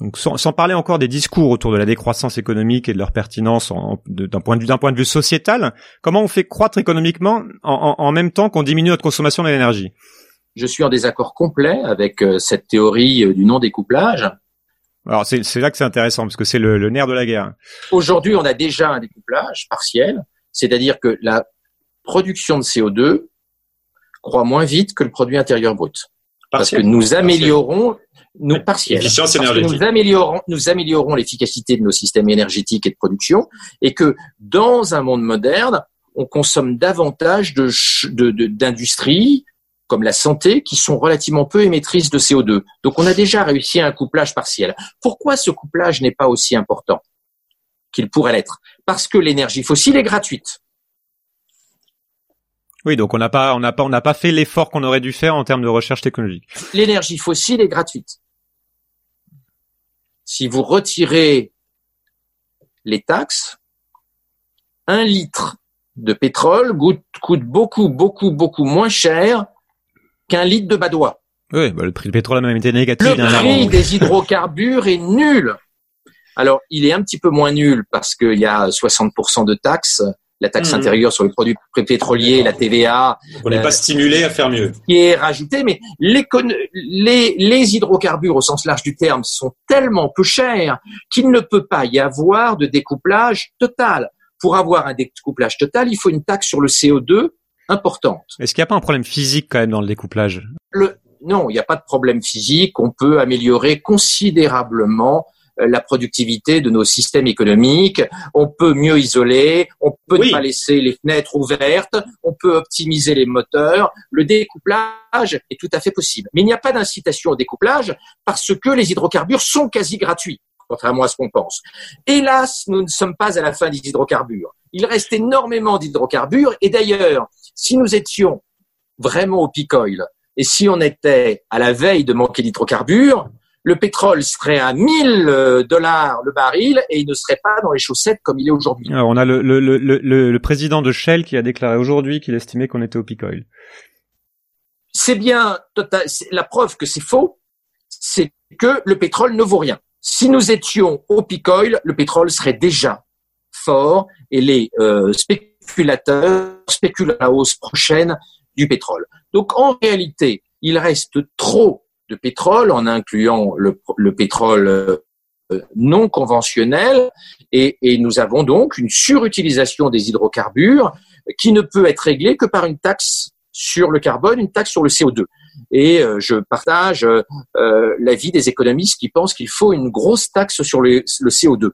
Donc sans, parler encore des discours autour de la décroissance économique et de leur pertinence d'un point de vue sociétal, comment on fait croître économiquement en même temps qu'on diminue notre consommation d'énergie? Je suis en désaccord complet avec euh, cette théorie euh, du non-découplage. Alors c'est là que c'est intéressant parce que c'est le, nerf de la guerre. Aujourd'hui, on a déjà un découplage partiel, c'est-à-dire que la production de CO2 croît moins vite que le produit intérieur brut. Parce que nous améliorons nos partiels. Parce que nous améliorons, nous améliorons l'efficacité de nos systèmes énergétiques et de production et que dans un monde moderne, on consomme davantage de d'industries, comme la santé, qui sont relativement peu émettrices de CO2. Donc on a déjà réussi un couplage partiel. Pourquoi ce couplage n'est pas aussi important qu'il pourrait l'être? Parce que l'énergie fossile est gratuite. Oui, donc on n'a pas, on n'a pas, on n'a pas fait l'effort qu'on aurait dû faire en termes de recherche technologique. L'énergie fossile est gratuite. Si vous retirez les taxes, un litre de pétrole coûte beaucoup, beaucoup, beaucoup moins cher qu'un litre de badois. Oui, bah, le prix du pétrole a même été négatif. Le prix des hydrocarbures est nul. Alors, il est un petit peu moins nul parce qu'il y a 60% de taxes, la taxe mmh. intérieure sur les produits pétroliers, la TVA. On n'est pas euh, stimulé à faire mieux. Qui est rajouté, mais les, les hydrocarbures au sens large du terme sont tellement peu chers qu'il ne peut pas y avoir de découplage total. Pour avoir un découplage total, il faut une taxe sur le CO2 importante. Est-ce qu'il n'y a pas un problème physique quand même dans le découplage? Le, Non, il n'y a pas de problème physique. On peut améliorer considérablement euh, la productivité de nos systèmes économiques, on peut mieux isoler, on peut ne pas laisser les fenêtres ouvertes, on peut optimiser les moteurs. Le découplage est tout à fait possible. Mais il n'y a pas d'incitation au découplage parce que les hydrocarbures sont quasi gratuits, contrairement à ce qu'on pense. Hélas, nous ne sommes pas à la fin des hydrocarbures. il reste énormément d'hydrocarbures. Et d'ailleurs, si nous étions vraiment au peak oil, et si on était à la veille de manquer d'hydrocarbures, le pétrole serait à 1000 euh, dollars le baril et il ne serait pas dans les chaussettes comme il est aujourd'hui. Alors, on a le, le, le, le, le président de Shell qui a déclaré aujourd'hui qu'il estimait qu'on était au peak oil. C'est bien la preuve que c'est faux, c'est que le pétrole ne vaut rien. Si nous étions au peak oil, le pétrole serait déjà fort et les euh, spéculateurs spéculent à la hausse prochaine du pétrole. Donc en réalité, il reste trop de pétrole en incluant le, le pétrole euh, non conventionnel et, et, nous avons donc une surutilisation des hydrocarbures qui ne peut être réglée que par une taxe sur le carbone, une taxe sur le CO2. Et euh, je partage euh, l'avis des économistes qui pensent qu'il faut une grosse taxe sur le, le CO2.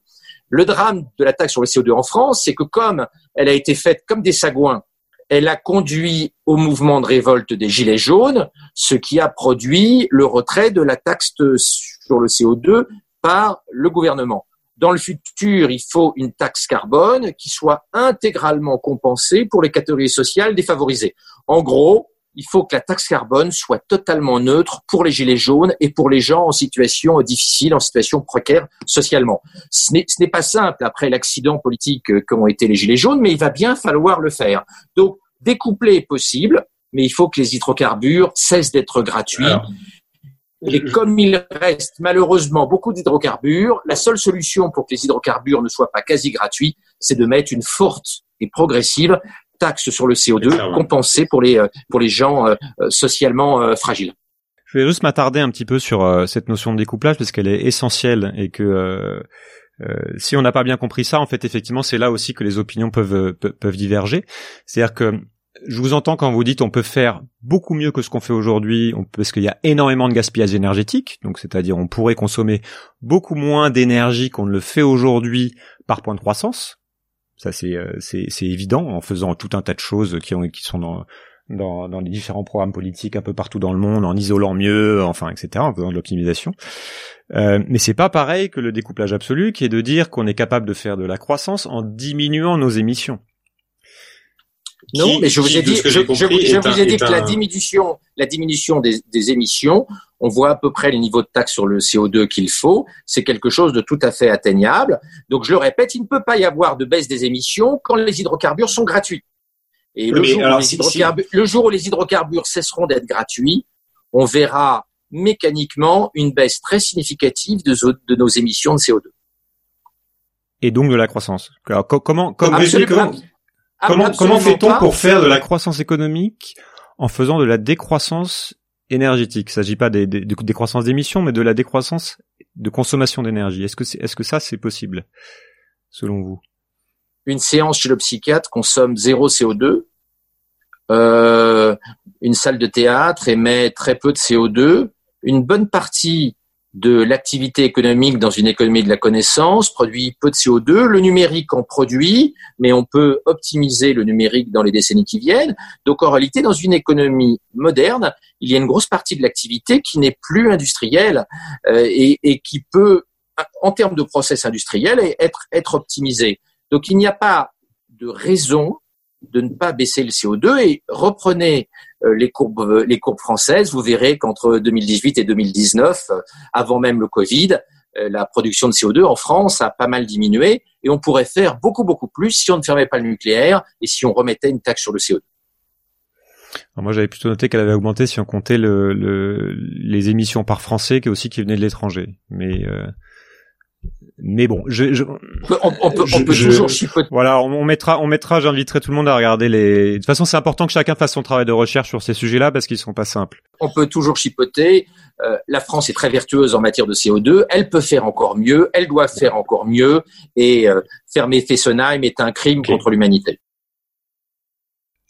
Le drame de la taxe sur le CO2 en France, c'est que comme elle a été faite comme des sagouins elle a conduit au mouvement de révolte des Gilets jaunes, ce qui a produit le retrait de la taxe sur le CO2 par le gouvernement. Dans le futur, il faut une taxe carbone qui soit intégralement compensée pour les catégories sociales défavorisées. En gros, il faut que la taxe carbone soit totalement neutre pour les gilets jaunes et pour les gens en situation difficile, en situation précaire socialement. Ce n'est pas simple après l'accident politique qu'ont été les gilets jaunes, mais il va bien falloir le faire. Donc, découpler est possible, mais il faut que les hydrocarbures cessent d'être gratuits. et comme il reste malheureusement beaucoup d'hydrocarbures, la seule solution pour que les hydrocarbures ne soient pas quasi gratuits, c'est de mettre une forte et progressive taxe sur le CO2 compensée pour les, euh, pour les gens euh, euh, socialement fragiles. Je vais juste m'attarder un petit peu sur cette notion de découplage parce qu'elle est essentielle et que euh, si on n'a pas bien compris ça, en fait, effectivement, c'est là aussi que les opinions peuvent peuvent diverger. C'est-à-dire que je vous entends quand vous dites on peut faire beaucoup mieux que ce qu'on fait aujourd'hui, parce qu'il y a énormément de gaspillage énergétique, donc c'est-à-dire on pourrait consommer beaucoup moins d'énergie qu'on ne le fait aujourd'hui par point de croissance. Ça euh, c'est c'est évident en faisant tout un tas de choses qui ont qui sont dans dans, dans les différents programmes politiques un peu partout dans le monde, en isolant mieux, enfin, etc., en faisant de l'optimisation. Euh, mais c'est pas pareil que le découplage absolu, qui est de dire qu'on est capable de faire de la croissance en diminuant nos émissions. Non, mais je vous ai dit, je, vous ai dit que la diminution, la diminution des, des, émissions, on voit à peu près les niveaux de taxes sur le CO2 qu'il faut. C'est quelque chose de tout à fait atteignable. Donc, je le répète, il ne peut pas y avoir de baisse des émissions quand les hydrocarbures sont gratuits. Et le, jour le, jour où les hydrocarbures cesseront d'être gratuits, on verra mécaniquement une baisse très significative de, de nos émissions de CO2. Et donc de la croissance. Alors, comment, comment, Comment, comment fait-on pour faire de la croissance économique en faisant de la décroissance énergétique? Il ne s'agit pas des, des, de décroissance d'émissions, mais de la décroissance de consommation d'énergie. Est-ce que, c'est, est-ce que ça, c'est possible, selon vous? Une séance chez le psychiatre consomme zéro CO2. Euh, une salle de théâtre émet très peu de CO2. Une bonne partie de l'activité économique dans une économie de la connaissance produit peu de CO2. Le numérique en produit, mais on peut optimiser le numérique dans les décennies qui viennent. Donc en réalité, dans une économie moderne, il y a une grosse partie de l'activité qui n'est plus industrielle euh, et, et, qui peut, en termes de process industriel, être, être optimisée. Donc il n'y a pas de raison de ne pas baisser le CO2 et reprenez les courbes, euh, les courbes françaises, vous verrez qu'entre 2018 et 2019, euh, avant même le Covid, la production de CO2 en France a pas mal diminué et on pourrait faire beaucoup beaucoup plus si on ne fermait pas le nucléaire et si on remettait une taxe sur le CO2. moi, j'avais plutôt noté qu'elle avait augmenté si on comptait le, les émissions par Français, qui aussi qui venaient de l'étranger. Mais mais bon, je, je on, on, peut, on peut toujours chipoter. Voilà, on, mettra, on mettra. J'inviterai tout le monde à regarder les. De toute façon, c'est important que chacun fasse son travail de recherche sur ces sujets-là parce qu'ils sont pas simples. On peut toujours chipoter. Euh, la France est très vertueuse en matière de CO2. Elle peut faire encore mieux. Elle doit faire encore mieux. Et euh, fermer Fessenheim est un crime contre l'humanité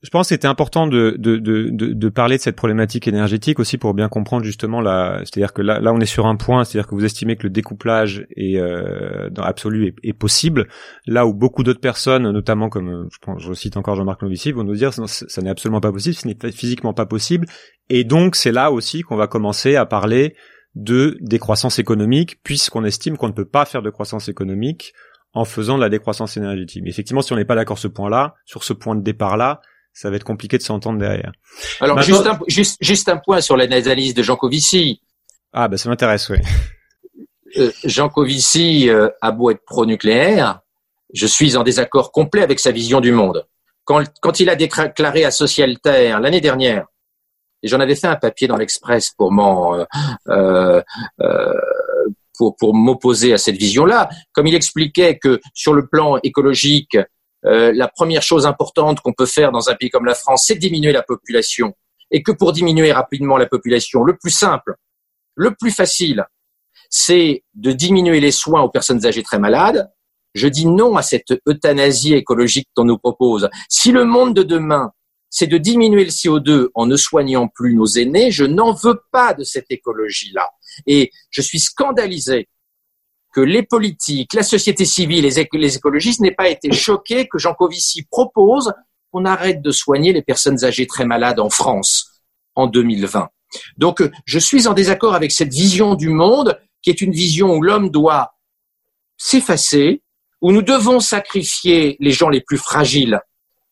je pense que c'était important de, de, de, de, parler de cette problématique énergétique aussi pour bien comprendre justement la, c'est-à-dire que là, là on est sur un point, c'est-à-dire que vous estimez que le découplage est euh, dans absolu est, possible, là où beaucoup d'autres personnes, notamment comme je, pense, je cite encore Jean-Marc Novici, vont nous dire ça, ça n'est absolument pas possible, ce n'est physiquement pas possible, et donc c'est là aussi qu'on va commencer à parler de décroissance économique, puisqu'on estime qu'on ne peut pas faire de croissance économique en faisant de la décroissance énergétique. Mais effectivement, si on n'est pas d'accord sur ce point-là, sur ce point de départ-là, ça va être compliqué de s'entendre derrière. Alors, Maintenant- juste, un, juste, juste un point sur l'analyse de Jean Covici. Ah, bah ça m'intéresse, oui. Euh, Jean Covici euh, a beau être pro-nucléaire, je suis en désaccord complet avec sa vision du monde. Quand, quand il a déclaré à Socialterre l'année dernière, et j'en avais fait un papier dans l'Express pour m'en euh, euh, euh, pour, pour m'opposer à cette vision-là, comme il expliquait que sur le plan écologique, euh, la première chose importante qu'on peut faire dans un pays comme la France, c'est diminuer la population, et que pour diminuer rapidement la population, le plus simple, le plus facile, c'est de diminuer les soins aux personnes âgées très malades. Je dis non à cette euthanasie écologique qu'on nous propose. Si le monde de demain, c'est de diminuer le CO2 en ne soignant plus nos aînés, je n'en veux pas de cette écologie-là. Et je suis scandalisé que les politiques, la société civile, les, les écologistes n'aient pas été choqués que Jean Covici propose qu'on arrête de soigner les personnes âgées très malades en France en 2020. Donc, je suis en désaccord avec cette vision du monde qui est une vision où l'homme doit s'effacer, où nous devons sacrifier les gens les plus fragiles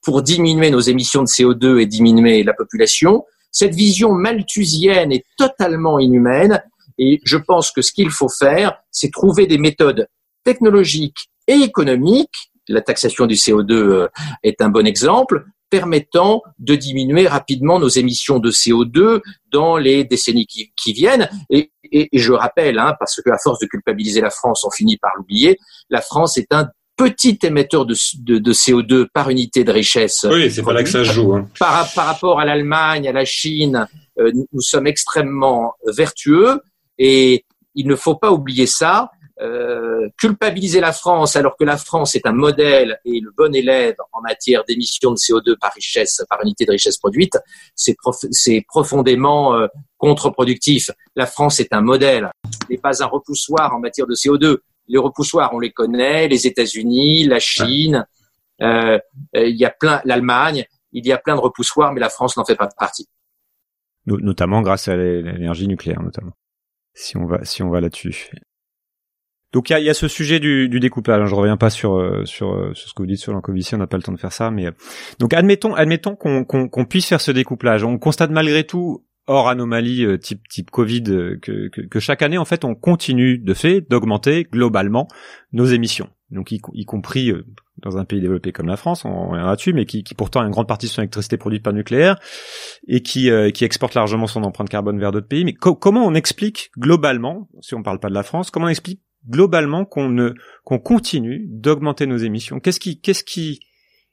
pour diminuer nos émissions de CO2 et diminuer la population. Cette vision malthusienne est totalement inhumaine et je pense que ce qu'il faut faire, c'est trouver des méthodes technologiques et économiques. La taxation du CO2 euh, est un bon exemple permettant de diminuer rapidement nos émissions de CO2 dans les décennies qui, qui viennent. Et, et- et je rappelle, hein, parce que à force de culpabiliser la France, on finit par l'oublier, la France est un petit émetteur de, de- de CO2 par unité de richesse. Oui, c'est pas là que ça se joue. hein. Par, par rapport à l'Allemagne, à la Chine, euh, nous sommes extrêmement vertueux et il ne faut pas oublier ça. Euh, culpabiliser la France alors que la France est un modèle et le bon élève en matière d'émissions de CO2 par richesse, par unité de richesse produite, c'est prof- c'est profondément euh, contre-productif. La France est un modèle, n'est pas un repoussoir en matière de CO2. Les repoussoirs, on les connaît, les États-Unis, la Chine, euh, euh, il y a plein, l'Allemagne, il y a plein de repoussoirs, mais la France n'en fait pas partie. No- notamment grâce à l'é- l'énergie nucléaire, notamment. Si on va, si on va là-dessus. Donc il y a, y a ce sujet du, du découpage. hein. Je reviens pas sur euh, sur, euh, sur ce que vous dites sur l'encovici. On n'a pas le temps de faire ça, mais euh, donc admettons admettons qu'on qu'on puisse faire ce découplage. On constate malgré tout hors anomalie type type Covid que, que que chaque année en fait on continue de fait d'augmenter globalement nos émissions. Donc y, compris euh, dans un pays développé comme la France, on reviendra dessus, mais qui, qui pourtant a une grande partie de son électricité produite par nucléaire et qui, euh, qui exporte largement son empreinte carbone vers d'autres pays. Mais co- comment on explique globalement, si on parle pas de la France, comment on explique globalement qu'on ne qu'on continue d'augmenter nos émissions? Qu'est-ce qui qu'est-ce qui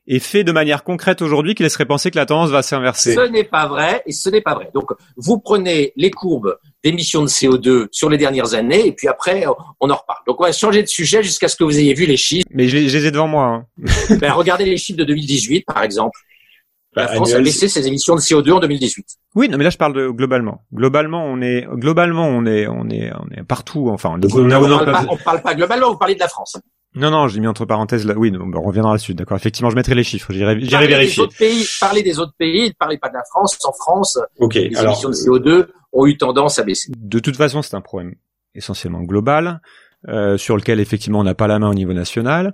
est fait de manière concrète aujourd'hui qui laisserait penser que la tendance va s'inverser Ce n'est pas vrai et ce n'est pas vrai. Donc, vous prenez les courbes d'émissions de CO2 sur les dernières années et puis après, on en reparle. Donc, on va changer de sujet jusqu'à ce que vous ayez vu les chiffres. Mais je les, je les ai devant moi. hein. (laughs) Ben, regardez les chiffres de 2018, par exemple. La Bah, France a baissé ses émissions de CO2 en 2018. Oui, non, mais là je parle de globalement. Globalement, on est globalement on est on est on est partout. Enfin, on parle pas, on parle pas globalement, vous parlez de la France. non non, j'ai mis entre parenthèses là. Oui, non, on reviendra là-dessus. D'accord. Effectivement, je mettrai les chiffres. J'irai j'irai Parlez des vérifier. autres pays, parlez des autres pays, ne parlez pas de la France. En France, les alors émissions de CO2 ont eu tendance à baisser. De toute façon, c'est un problème essentiellement global euh, sur lequel effectivement on n'a pas la main au niveau national.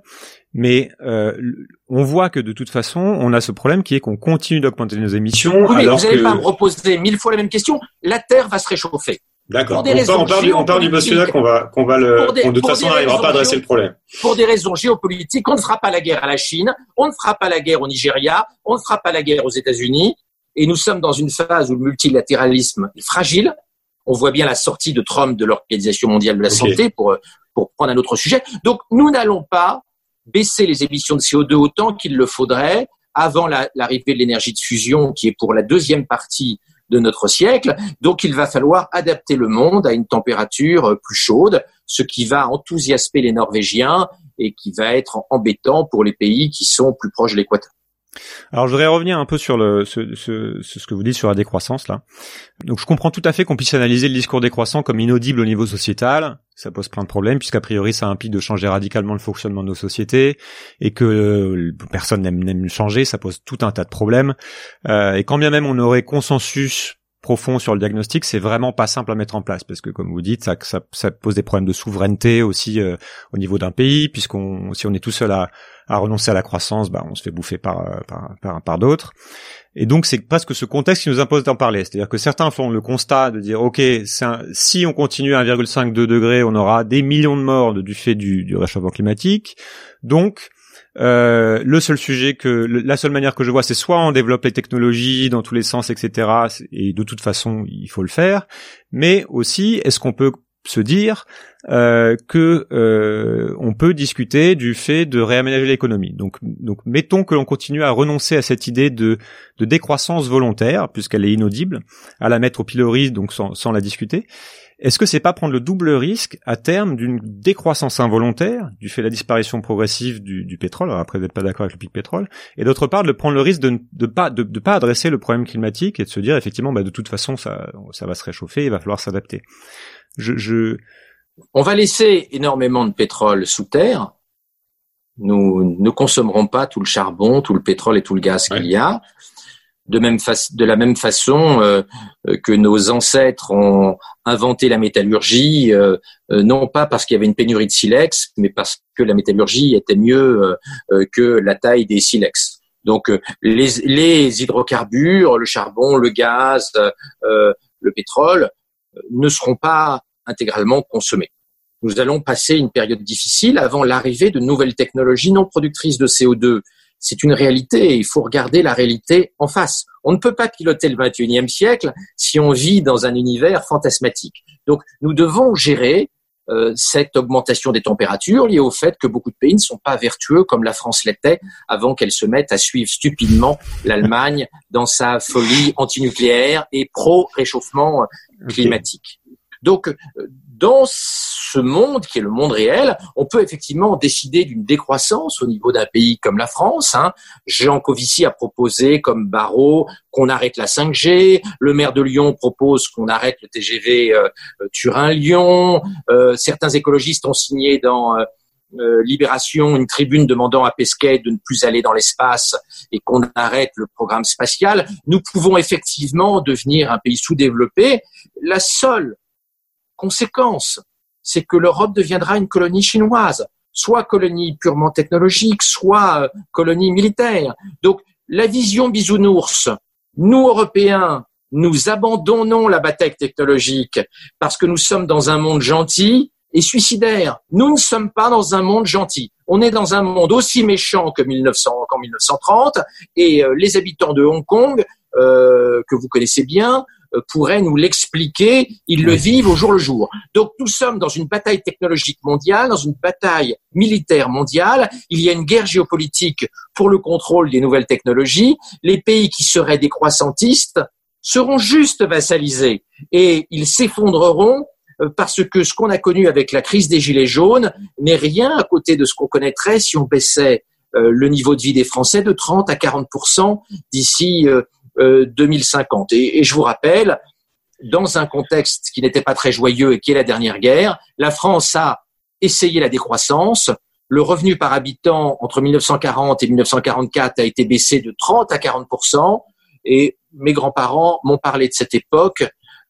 Mais euh, on voit que de toute façon, on a ce problème qui est qu'on continue d'augmenter nos émissions. Oui, mais alors vous n'allez que- pas me reposer mille fois la même question. La Terre va se réchauffer. D'accord. pour des On on part du, on part du postulat qu'on va, qu'on va le, des- de toute façon des n'arrivera pas à adresser le problème. pour des raisons géopolitiques, on ne fera pas la guerre à la Chine, on ne fera pas la guerre au Nigeria, on ne fera pas la guerre aux États-Unis, et nous sommes dans une phase où le multilatéralisme est fragile. On voit bien la sortie de Trump de l'Organisation mondiale de la santé pour pour prendre un autre sujet. Donc nous n'allons pas baisser les émissions de CO2 autant qu'il le faudrait avant la- l'arrivée de l'énergie de fusion qui est pour la deuxième partie de notre siècle. Donc il va falloir adapter le monde à une température euh, plus chaude, ce qui va enthousiasmer les Norvégiens et qui va être embêtant pour les pays qui sont plus proches de l'équateur. Alors je voudrais revenir un peu sur le ce, ce, ce que vous dites sur la décroissance là. Donc je comprends tout à fait qu'on puisse analyser le discours décroissant comme inaudible au niveau sociétal. Ça pose plein de problèmes puisqu'a priori ça implique de changer radicalement le fonctionnement de nos sociétés et que euh, personne n'aime changer. Ça pose tout un tas de problèmes. Euh, et quand bien même on aurait consensus profond sur le diagnostic, c'est vraiment pas simple à mettre en place parce que, comme vous dites, ça, ça, ça pose des problèmes de souveraineté aussi euh, au niveau d'un pays, puisqu'on si on est tout seul à, à renoncer à la croissance, bah, on se fait bouffer par euh, par, par, par d'autres. Et donc c'est presque ce contexte qui nous impose d'en parler. C'est-à-dire que certains font le constat de dire, ok, si on continue à 1,5 degrés, on aura des millions de morts du fait du, du réchauffement climatique. Donc euh, le seul sujet que la seule manière que je vois, c'est soit on développe les technologies dans tous les sens, etc. Et de toute façon, il faut le faire. Mais aussi, est-ce qu'on peut se dire euh, que euh, on peut discuter du fait de réaménager l'économie. Donc, donc mettons que l'on continue à renoncer à cette idée de, décroissance volontaire, puisqu'elle est inaudible, à la mettre au pilori, donc sans, la discuter. Est-ce que c'est pas prendre le double risque à terme d'une décroissance involontaire du fait de la disparition progressive du, pétrole? Alors Après, vous n'êtes pas d'accord avec le pic pétrole, et d'autre part de prendre le risque de ne pas adresser le problème climatique et de se dire effectivement, bah, de toute façon, ça va se réchauffer, il va falloir s'adapter. On va laisser énormément de pétrole sous terre. Nous ne consommerons pas tout le charbon, tout le pétrole et tout le gaz qu'il y a de, la même façon euh, que nos ancêtres ont inventé la métallurgie, euh, euh, non pas parce qu'il y avait une pénurie de silex, mais parce que la métallurgie était mieux que la taille des silex. Donc les, hydrocarbures, le charbon, le gaz, le pétrole ne seront pas intégralement consommés. Nous allons passer une période difficile avant l'arrivée de nouvelles technologies non productrices de CO2 c'est une réalité et il faut regarder la réalité en face. On ne peut pas piloter le 21e siècle si on vit dans un univers fantasmatique. Donc nous devons gérer euh, cette augmentation des températures liée au fait que beaucoup de pays ne sont pas vertueux comme la France l'était avant qu'elle se mette à suivre stupidement l'Allemagne dans sa folie antinucléaire et pro-réchauffement climatique. Donc euh, dans ce monde qui est le monde réel, on peut effectivement décider d'une décroissance au niveau d'un pays comme la France. Hein. Jean Covici a proposé comme barreau qu'on arrête la 5G. Le maire de Lyon propose qu'on arrête le TGV euh, euh, Turin-Lyon. Euh, certains écologistes ont signé dans Libération une tribune demandant à Pesquet de ne plus aller dans l'espace et qu'on arrête le programme spatial. Nous pouvons effectivement devenir un pays sous-développé. La seule conséquence, c'est que l'Europe deviendra une colonie chinoise, soit colonie purement technologique, soit euh, colonie militaire. Donc la vision bisounours, nous Européens, nous abandonnons la bataille technologique parce que nous sommes dans un monde gentil et suicidaire. Nous ne sommes pas dans un monde gentil. On est dans un monde aussi méchant que 1900, qu'en 1930 et euh, les habitants de Hong Kong, euh, que vous connaissez bien, pourraient nous l'expliquer. Ils le vivent au jour le jour. Donc nous sommes dans une bataille technologique mondiale, dans une bataille militaire mondiale. Il y a une guerre géopolitique pour le contrôle des nouvelles technologies. Les pays qui seraient décroissantistes seront juste vassalisés et ils s'effondreront euh, parce que ce qu'on a connu avec la crise des Gilets jaunes n'est rien à côté de ce qu'on connaîtrait si on baissait euh, le niveau de vie des Français de 30 à 40 d'ici 2050. Euh, et, je vous rappelle, dans un contexte qui n'était pas très joyeux et qui est la dernière guerre, la France a essayé la décroissance. Le revenu par habitant entre 1940 et 1944 a été baissé de 30 à 40% et mes grands-parents m'ont parlé de cette époque,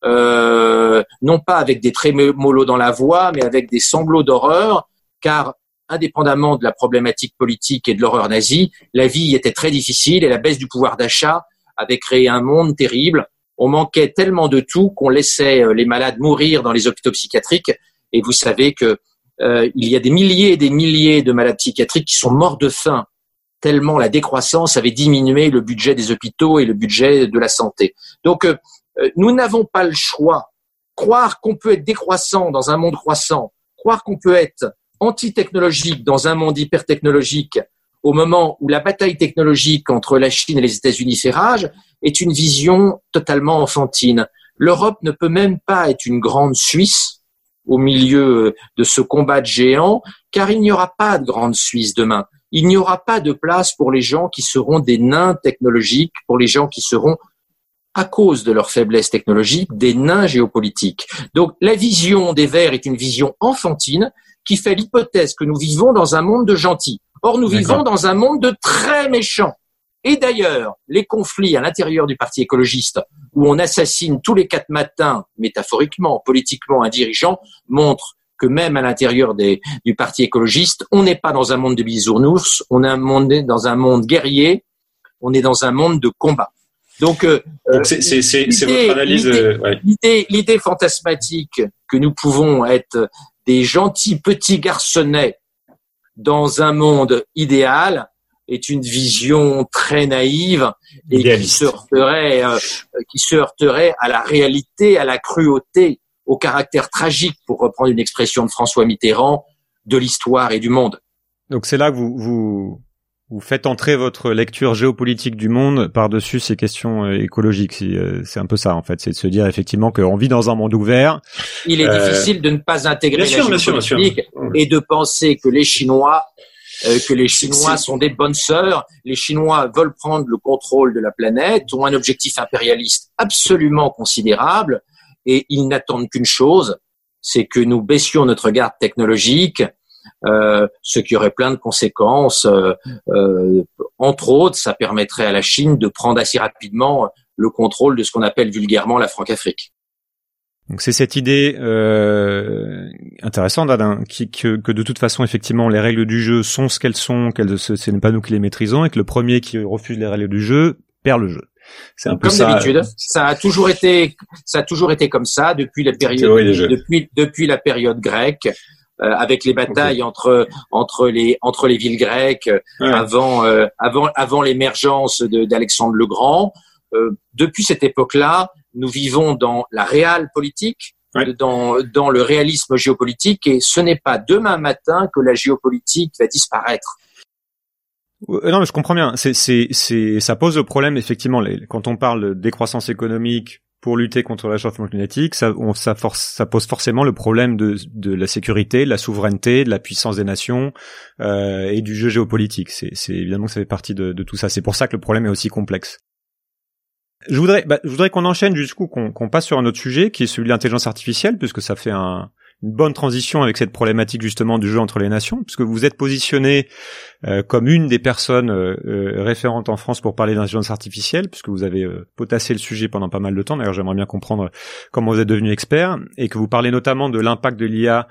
euh, non pas avec des trémolos dans la voix, mais avec des sanglots d'horreur, car indépendamment de la problématique politique et de l'horreur nazie, la vie était très difficile et la baisse du pouvoir d'achat avait créé un monde terrible. On manquait tellement de tout qu'on laissait euh, les malades mourir dans les hôpitaux psychiatriques. Et vous savez que euh, il y a des milliers et des milliers de malades psychiatriques qui sont morts de faim tellement la décroissance avait diminué le budget des hôpitaux et le budget de la santé. Donc euh, nous n'avons pas le choix. Croire qu'on peut être décroissant dans un monde croissant, croire qu'on peut être anti-technologique dans un monde hyper-technologique au moment où la bataille technologique entre la Chine et les États-Unis fait rage, est une vision totalement enfantine. L'Europe ne peut même pas être une grande Suisse au milieu de ce combat de géants, car il n'y aura pas de grande Suisse demain. Il n'y aura pas de place pour les gens qui seront des nains technologiques, pour les gens qui seront, à cause de leur faiblesse technologique, des nains géopolitiques. Donc la vision des Verts est une vision enfantine qui fait l'hypothèse que nous vivons dans un monde de gentils. Or, nous vivons dans un monde de très méchants. Et d'ailleurs, les conflits à l'intérieur du Parti écologiste, où on assassine tous les quatre matins, métaphoriquement, politiquement, un dirigeant, montrent que même à l'intérieur du Parti écologiste, on n'est pas dans un monde de bisounours, on est un monde, dans un monde guerrier, on est dans un monde de combat. Donc, euh, c'est votre analyse. L'idée ouais. fantasmatique que nous pouvons être des gentils petits garçonnets dans un monde idéal est une vision très naïve et qui se heurterait, euh, qui se heurterait à la réalité, à la cruauté, au caractère tragique, pour reprendre une expression de François Mitterrand, de l'histoire et du monde. Donc c'est là que vous, vous vous faites entrer votre lecture géopolitique du monde par-dessus ces questions euh, écologiques. Euh, c'est un peu ça, en fait. C'est de se dire effectivement qu'on vit dans un monde ouvert. Il est euh, difficile de ne pas intégrer la géopolitique et de penser que les Chinois que les Chinois sont des bonnes sœurs. Les Chinois veulent prendre le contrôle de la planète, ont un objectif impérialiste absolument considérable, et ils n'attendent qu'une chose, c'est que nous baissions notre garde technologique, euh, ce qui aurait plein de conséquences. Euh, euh, entre autres, ça permettrait à la Chine de prendre assez rapidement le contrôle de ce qu'on appelle vulgairement la Franc-Afrique. Donc c'est cette idée euh, intéressante Adin, qui, que, que, de toute façon effectivement les règles du jeu sont ce qu'elles sont, qu'elles ce n'est pas nous qui les maîtrisons et que le premier qui refuse les règles du jeu perd le jeu. C'est un peu comme d'habitude. Ça a toujours été, ça a toujours été comme ça depuis la période, depuis depuis la période grecque. Euh, avec les batailles entre entre les entre les villes grecques avant euh, avant avant l'émergence d'Alexandre le Grand. Euh, depuis cette époque-là, nous vivons dans la réelle politique, dans dans le réalisme géopolitique, et ce n'est pas demain matin que la géopolitique va disparaître. Non, mais je comprends bien. C'est, ça pose le problème effectivement. quand on parle de décroissance économique, pour lutter contre le réchauffement climatique, ça, ça, force, ça pose forcément le problème de, de la sécurité, de la souveraineté, de la puissance des nations euh, et du jeu géopolitique. C'est, c'est évidemment que ça fait partie de, de tout ça. C'est pour ça que le problème est aussi complexe. Je voudrais, bah, je voudrais qu'on enchaîne jusqu'où qu'on, qu'on passe sur un autre sujet qui est celui de l'intelligence artificielle, puisque ça fait un, une bonne transition avec cette problématique justement du jeu entre les nations, puisque vous êtes positionné euh, comme une des personnes euh, euh, référentes en France pour parler d'intelligence artificielle, puisque vous avez potassé le sujet pendant pas mal de temps. D'ailleurs, j'aimerais bien comprendre comment vous êtes devenu expert et que vous parlez notamment de l'impact de l'IA,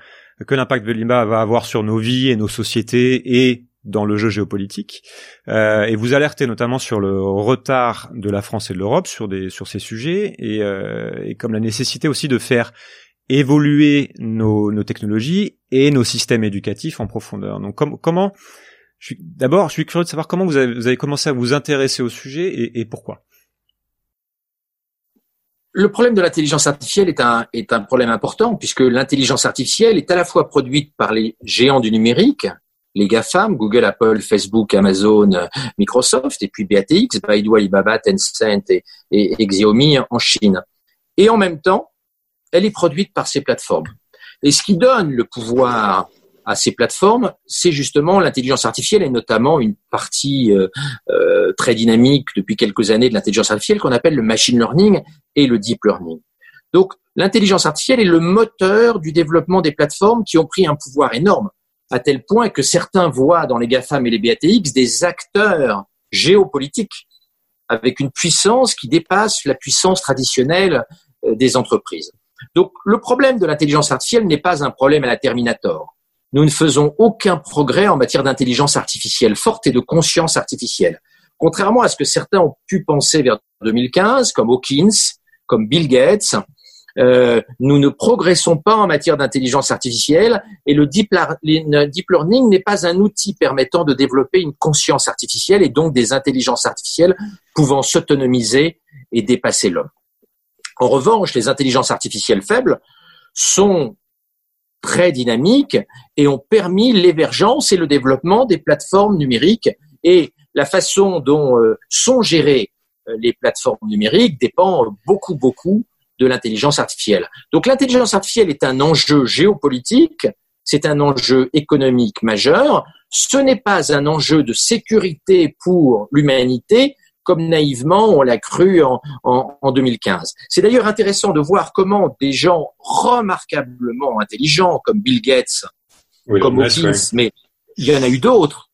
que l'impact de l'IA va avoir sur nos vies et nos sociétés et dans le jeu géopolitique. Euh, et vous alertez notamment sur le retard de la France et de l'Europe sur des sur ces sujets et, euh, et comme la nécessité aussi de faire évoluer nos, nos, technologies et nos systèmes éducatifs en profondeur. Donc comment d'abord, je suis curieux de savoir comment vous avez, vous avez, commencé à vous intéresser au sujet et, et pourquoi. Le problème de l'intelligence artificielle est un, est un problème important puisque l'intelligence artificielle est à la fois produite par les géants du numérique, les GAFAM, Google, Apple, Facebook, Amazon, Microsoft, et puis BATX, Baidu, Alibaba, Tencent et, et Xiaomi en Chine. Et en même temps, elle est produite par ces plateformes. Et ce qui donne le pouvoir à ces plateformes, c'est justement l'intelligence artificielle et notamment une partie euh, euh, très dynamique depuis quelques années de l'intelligence artificielle qu'on appelle le machine learning et le deep learning. Donc l'intelligence artificielle est le moteur du développement des plateformes qui ont pris un pouvoir énorme, à tel point que certains voient dans les GAFAM et les BATX des acteurs géopolitiques avec une puissance qui dépasse la puissance traditionnelle euh, des entreprises. Donc le problème de l'intelligence artificielle n'est pas un problème à la Terminator. Nous ne faisons aucun progrès en matière d'intelligence artificielle forte et de conscience artificielle. Contrairement à ce que certains ont pu penser vers 2015, comme Hawkins, comme Bill Gates, euh, nous ne progressons pas en matière d'intelligence artificielle et le deep, deep learning n'est pas un outil permettant de développer une conscience artificielle et donc des intelligences artificielles pouvant s'autonomiser et dépasser l'homme. En revanche, les intelligences artificielles faibles sont très dynamiques et ont permis l'émergence et le développement des plateformes numériques et la façon dont euh, sont gérées euh, les plateformes numériques dépend beaucoup, beaucoup de l'intelligence artificielle. Donc l'intelligence artificielle est un enjeu géopolitique, c'est un enjeu économique majeur, ce n'est pas un enjeu de sécurité pour l'humanité, comme naïvement on l'a cru en, en, 2015. C'est d'ailleurs intéressant de voir comment des gens remarquablement intelligents comme Bill Gates, comme Hawkins, mais il y en a eu d'autres,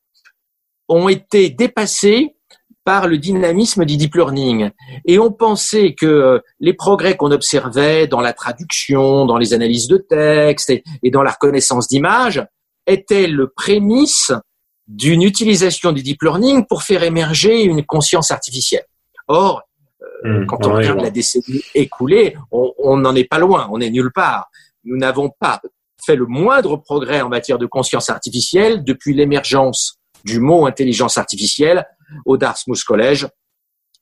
ont été dépassés par le dynamisme du deep learning. Et on pensait que euh, les progrès qu'on observait dans la traduction, dans les analyses de texte et, dans la reconnaissance d'images étaient le prémisse d'une utilisation du deep learning pour faire émerger une conscience artificielle. Or, euh, hmm. quand on regarde la décennie écoulée, on n'en est pas loin, on est nulle part. Nous n'avons pas fait le moindre progrès en matière de conscience artificielle depuis l'émergence du mot intelligence artificielle au Dartmouth College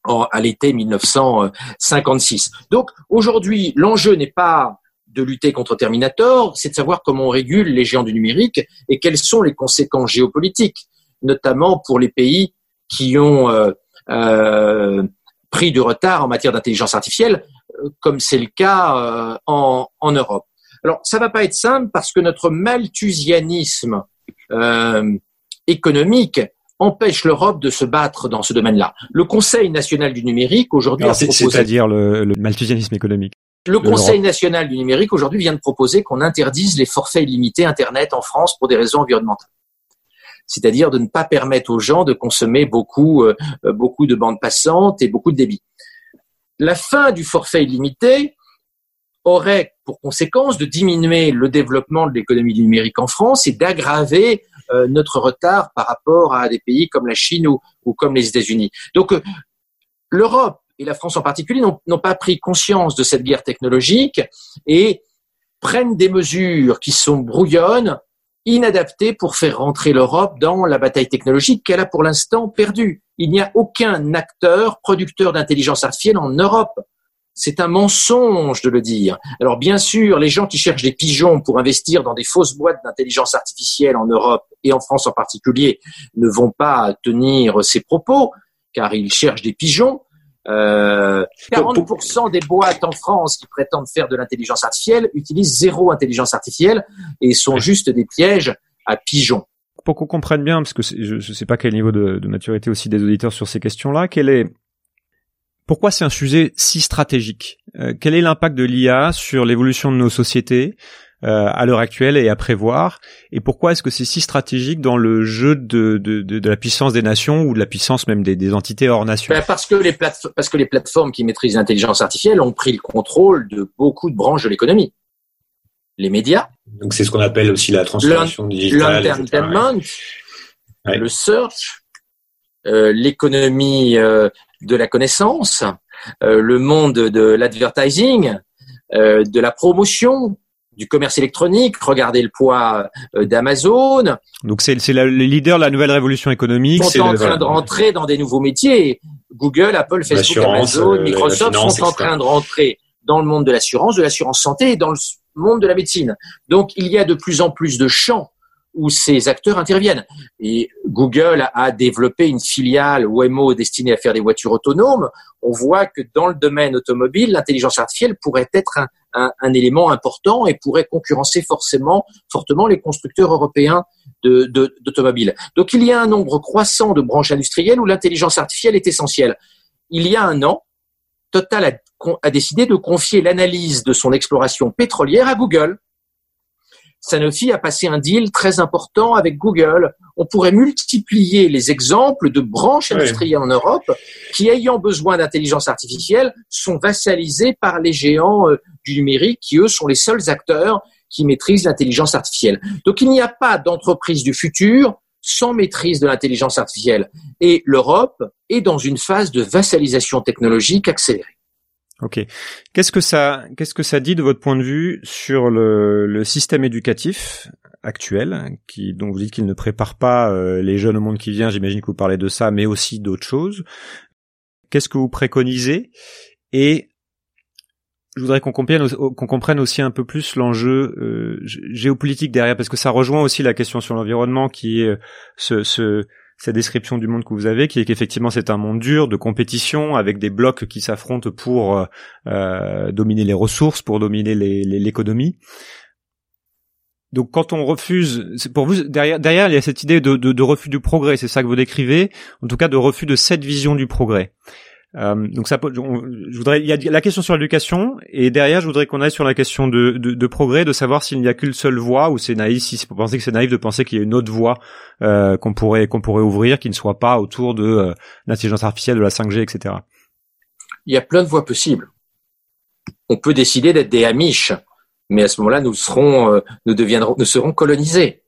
à l'été 1956. Donc aujourd'hui, l'enjeu n'est pas de lutter contre Terminator, c'est de savoir comment on régule les géants du numérique et quelles sont les conséquences géopolitiques, notamment pour les pays qui ont euh, euh, pris du retard en matière d'intelligence artificielle, euh, comme c'est le cas en, en, Europe. Alors, ça va pas être simple parce que notre malthusianisme économique empêche l'Europe de se battre dans ce domaine-là. Le Conseil national du numérique aujourd'hui c'est-à-dire le, le malthusianisme économique. Le Conseil national du numérique aujourd'hui vient de proposer qu'on interdise les forfaits illimités Internet en France pour des raisons environnementales. C'est-à-dire de ne pas permettre aux gens de consommer beaucoup, euh, beaucoup de bandes passantes et beaucoup de débit. La fin du forfait illimité aurait pour conséquence de diminuer le développement de l'économie du numérique en France et d'aggraver euh, notre retard par rapport à des pays comme la Chine ou, comme les États-Unis. Donc euh, l'Europe et la France en particulier n'ont pas pris conscience de cette guerre technologique et prennent des mesures qui sont brouillonnes, inadaptées pour faire rentrer l'Europe dans la bataille technologique qu'elle a pour l'instant perdue. Il n'y a aucun acteur producteur d'intelligence artificielle en Europe. C'est un mensonge de le dire. Alors bien sûr, les gens qui cherchent des pigeons pour investir dans des fausses boîtes d'intelligence artificielle en Europe et en France en particulier ne vont pas tenir ces propos car ils cherchent des pigeons. Euh, 40% des boîtes en France qui prétendent faire de l'intelligence artificielle utilisent zéro intelligence artificielle et sont juste des pièges à pigeons. Pour qu'on comprenne bien, parce que je ne sais pas quel niveau de, de maturité aussi des auditeurs sur ces questions-là, quel est pourquoi c'est un sujet si stratégique? Euh, Quel est l'impact de l'IA sur l'évolution de nos sociétés? Euh, à l'heure actuelle et à prévoir. Et pourquoi est-ce que c'est si stratégique dans le jeu de, de, de, la puissance des nations ou de la puissance même des, des entités hors nation ben parce, que les parce que les plateformes qui maîtrisent l'intelligence artificielle ont pris le contrôle de beaucoup de branches de l'économie. Les médias. Donc c'est ce qu'on appelle aussi la transformation digitale. L'entertainment, le search, euh, l'économie euh, de la connaissance, euh, le monde de l'advertising, euh, de la promotion, du commerce électronique, regardez le poids euh, d'Amazon. Donc c'est les leaders de la nouvelle révolution économique. Sont en train de rentrer dans des nouveaux métiers. Google, Apple, Facebook, Amazon, Microsoft sont en train de rentrer dans le monde de l'assurance, de l'assurance santé et dans le monde de la médecine. Donc il y a de plus en plus de champs où ces acteurs interviennent. Et Google a développé une filiale Waymo destinée à faire des voitures autonomes. On voit que dans le domaine automobile, l'intelligence artificielle pourrait être un, élément important et pourrait concurrencer forcément fortement les constructeurs européens d'automobiles. Donc il y a un nombre croissant de branches industrielles où l'intelligence artificielle est essentielle. Il y a un an, Total a décidé de confier l'analyse de son exploration pétrolière à Google Sanofi a passé un deal très important avec Google. On pourrait multiplier les exemples de branches industrielles en Europe qui, ayant besoin d'intelligence artificielle, sont vassalisées par les géants euh, du numérique qui, eux, sont les seuls acteurs qui maîtrisent l'intelligence artificielle. Donc il n'y a pas d'entreprise du futur sans maîtrise de l'intelligence artificielle. Et l'Europe est dans une phase de vassalisation technologique accélérée. Ok. Qu'est-ce que ça, qu'est-ce que ça dit de votre point de vue sur le, le système éducatif actuel, qui, dont vous dites qu'il ne prépare pas euh, les jeunes au monde qui vient. J'imagine que vous parlez de ça, mais aussi d'autres choses. Qu'est-ce que vous préconisez? Et je voudrais qu'on comprenne, aussi un peu plus l'enjeu euh, géopolitique derrière, parce que ça rejoint aussi la question sur l'environnement, qui est euh, ce cette description du monde que vous avez, qui est qu'effectivement c'est un monde dur de compétition avec des blocs qui s'affrontent pour euh, euh dominer les ressources, pour dominer l'économie. Donc quand on refuse, pour vous derrière, derrière il y a cette idée de, de, de refus du progrès, c'est ça que vous décrivez, en tout cas de refus de cette vision du progrès. Euh, donc ça, je voudrais, il y a la question sur l'éducation et derrière, je voudrais qu'on aille sur la question de, de, de progrès, de savoir s'il n'y a qu'une seule voie ou c'est naïf, si vous pensez que c'est naïf de penser qu'il y a une autre voie euh, qu'on pourrait qu'on pourrait ouvrir, qui ne soit pas autour de euh, l'intelligence artificielle, de la 5G, etc. Il y a plein de voies possibles. On peut décider d'être des Amish, mais à ce moment-là, nous serons, euh, nous deviendrons, nous serons colonisés.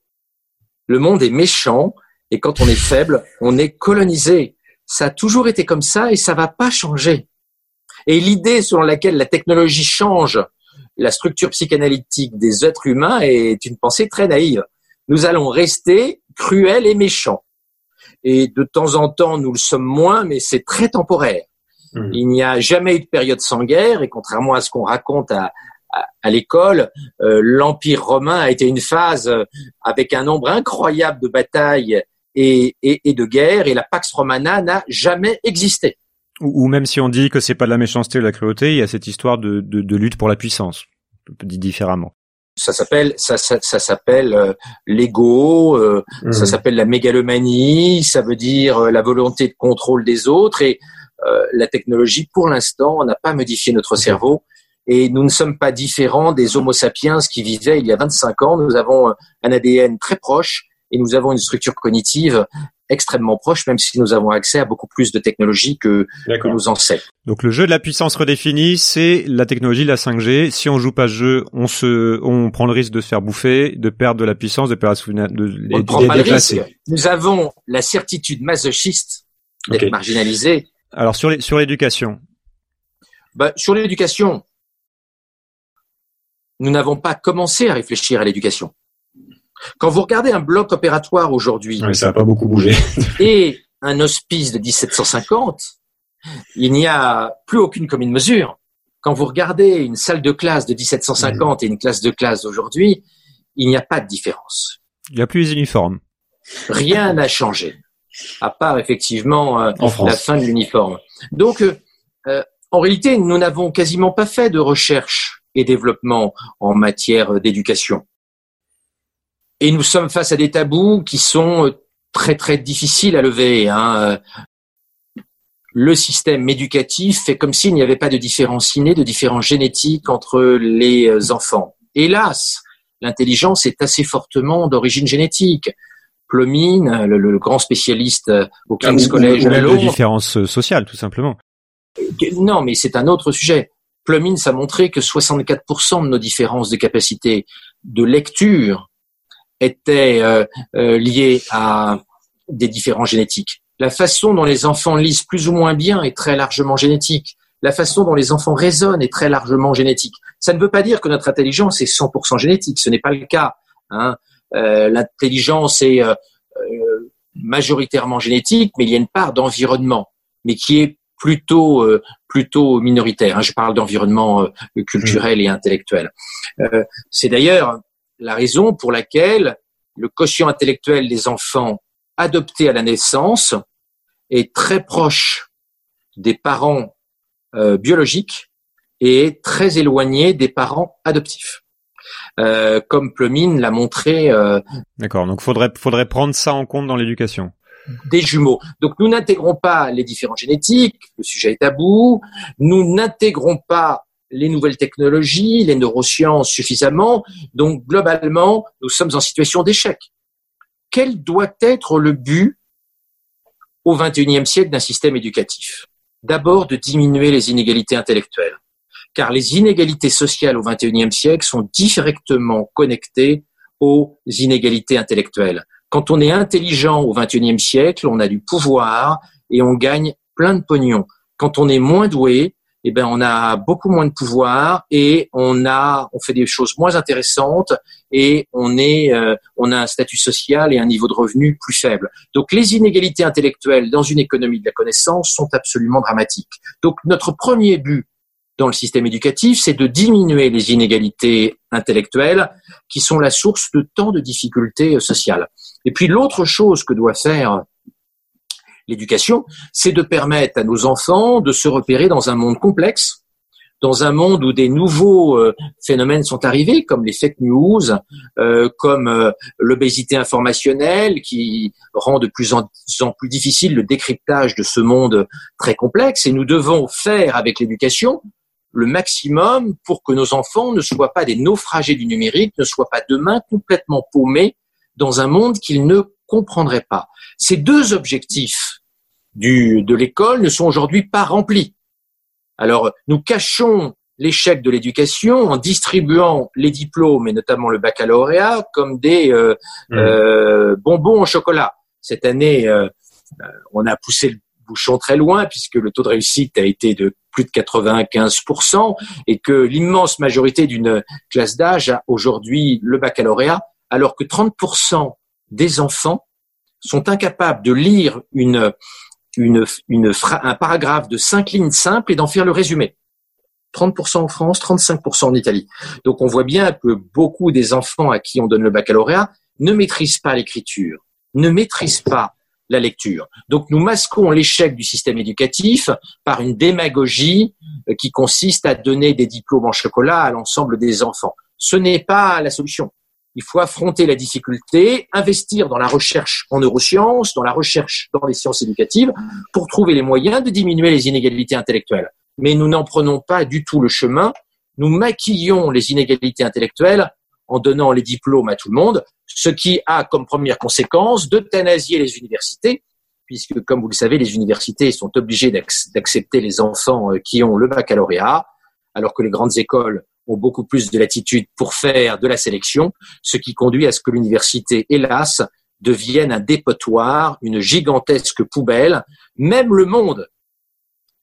Le monde est méchant et quand on est faible, on est colonisé. Ça a toujours été comme ça et ça va pas changer. Et l'idée selon laquelle la technologie change la structure psychanalytique des êtres humains est une pensée très naïve. Nous allons rester cruels et méchants. Et de temps en temps, nous le sommes moins, mais c'est très temporaire. Mmh. Il n'y a jamais eu de période sans guerre, et contrairement à ce qu'on raconte à, à, l'école, euh, l'Empire romain a été une phase avec un nombre incroyable de batailles et, et, de guerres, et la Pax Romana n'a jamais existé. Ou, même si on dit que c'est pas de la méchanceté ou de la cruauté, il y a cette histoire de, de, de lutte pour la puissance, dit différemment. Ça s'appelle ça, ça, ça s'appelle euh, l'ego, euh, mmh. ça s'appelle la mégalomanie, ça veut dire la volonté de contrôle des autres et la technologie pour l'instant n'a pas modifié notre cerveau et nous ne sommes pas différents des Homo sapiens qui vivaient il y a 25 ans. Nous avons un ADN très proche et nous avons une structure cognitive extrêmement proche, même si nous avons accès à beaucoup plus de technologies que, que nos ancêtres. Donc le jeu de la puissance redéfinie, c'est la technologie, la 5G. Si on joue pas ce jeu, on se, on prend le risque de se faire bouffer, de perdre de la puissance, de perdre de, de, on prend pas le risque. Nous avons la certitude masochiste d'être marginalisés. Alors sur les, sur l'éducation. Bah, sur l'éducation, nous n'avons pas commencé à réfléchir à l'éducation. Quand vous regardez un bloc opératoire aujourd'hui, ça n'a pas beaucoup bougé, (laughs) et un hospice de 1750, il n'y a plus aucune commune mesure. Quand vous regardez une salle de classe de 1750 et une classe de classe d'aujourd'hui, il n'y a pas de différence. Il n'y a plus les uniformes. Rien n'a changé, à part effectivement euh, la fin de l'uniforme. Donc, euh, euh, en réalité, nous n'avons quasiment pas fait de recherche et développement en matière d'éducation. Et nous sommes face à des tabous qui sont très très difficiles à lever. Hein. Le système éducatif fait comme s'il n'y avait pas de différence innée, de différence génétique entre les enfants. Hélas, l'intelligence est assez fortement d'origine génétique. Plumine, le, grand spécialiste au King's College, ou, de différence sociale, tout simplement. Non, mais c'est un autre sujet. Plumins a montré que 64% de nos différences de capacité de lecture étaient euh, euh, liées à des différences génétiques. La façon dont les enfants lisent plus ou moins bien est très largement génétique. La façon dont les enfants raisonnent est très largement génétique. Ça ne veut pas dire que notre intelligence est 100% génétique. Ce n'est pas le cas. Hein. Euh, L'intelligence est majoritairement génétique, mais il y a une part d'environnement, mais qui est plutôt plutôt minoritaire. Hein. Je parle d'environnement culturel et intellectuel. C'est d'ailleurs la raison pour laquelle le quotient intellectuel des enfants adoptés à la naissance est très proche des parents biologiques et très éloigné des parents adoptifs. comme Plumine l'a montré. D'accord. Donc faudrait faudrait prendre ça en compte dans l'éducation des jumeaux. Donc nous n'intégrons pas les différents génétiques, le sujet est tabou, nous n'intégrons pas les nouvelles technologies, les neurosciences suffisamment, donc globalement, nous sommes en situation d'échec. Quel doit être le but au XXIe siècle d'un système éducatif? D'abord de diminuer les inégalités intellectuelles, car les inégalités sociales au XXIe siècle sont directement connectées aux inégalités intellectuelles. Quand on est intelligent au XXIe siècle, on a du pouvoir et on gagne plein de pognon. Quand on est moins doué, eh ben on a beaucoup moins de pouvoir et on a on fait des choses moins intéressantes et on est euh, on a un statut social et un niveau de revenu plus faible. Donc les inégalités intellectuelles dans une économie de la connaissance sont absolument dramatiques. Donc notre premier but dans le système éducatif, c'est de diminuer les inégalités intellectuelles qui sont la source de tant de difficultés sociales. Et puis l'autre chose que doit faire l'éducation, c'est de permettre à nos enfants de se repérer dans un monde complexe, dans un monde où des nouveaux euh, phénomènes sont arrivés, comme les fake news, euh, comme euh, l'obésité informationnelle, qui rend de plus en plus difficile le décryptage de ce monde très complexe. Et nous devons faire avec l'éducation le maximum pour que nos enfants ne soient pas des naufragés du numérique, ne soient pas demain complètement paumés dans un monde qu'ils ne comprendraient pas. Ces deux objectifs du, de l'école ne sont aujourd'hui pas remplis. Alors, nous cachons l'échec de l'éducation en distribuant les diplômes et notamment le baccalauréat comme des euh, mmh. euh, bonbons au chocolat. Cette année, euh, on a poussé le bouchon très loin puisque le taux de réussite a été de plus de 95% et que l'immense majorité d'une classe d'âge a aujourd'hui le baccalauréat alors que 30% des enfants sont incapables de lire un paragraphe de cinq lignes simples et d'en faire le résumé. 30% en France, 35% en Italie. Donc on voit bien que beaucoup des enfants à qui on donne le baccalauréat ne maîtrisent pas l'écriture, ne maîtrisent pas la lecture. Donc nous masquons l'échec du système éducatif par une démagogie euh, qui consiste à donner des diplômes en chocolat à l'ensemble des enfants. Ce n'est pas la solution. Il faut affronter la difficulté, investir dans la recherche en neurosciences, dans la recherche dans les sciences éducatives, pour trouver les moyens de diminuer les inégalités intellectuelles. Mais nous n'en prenons pas du tout le chemin. Nous maquillons les inégalités intellectuelles en donnant les diplômes à tout le monde, ce qui a comme première conséquence d'euthanasier les universités, puisque, comme vous le savez, les universités sont obligées d'accepter les enfants euh, qui ont le baccalauréat, alors que les grandes écoles ont beaucoup plus de latitude pour faire de la sélection, ce qui conduit à ce que l'université, hélas, devienne un dépotoir, une gigantesque poubelle. Même le monde,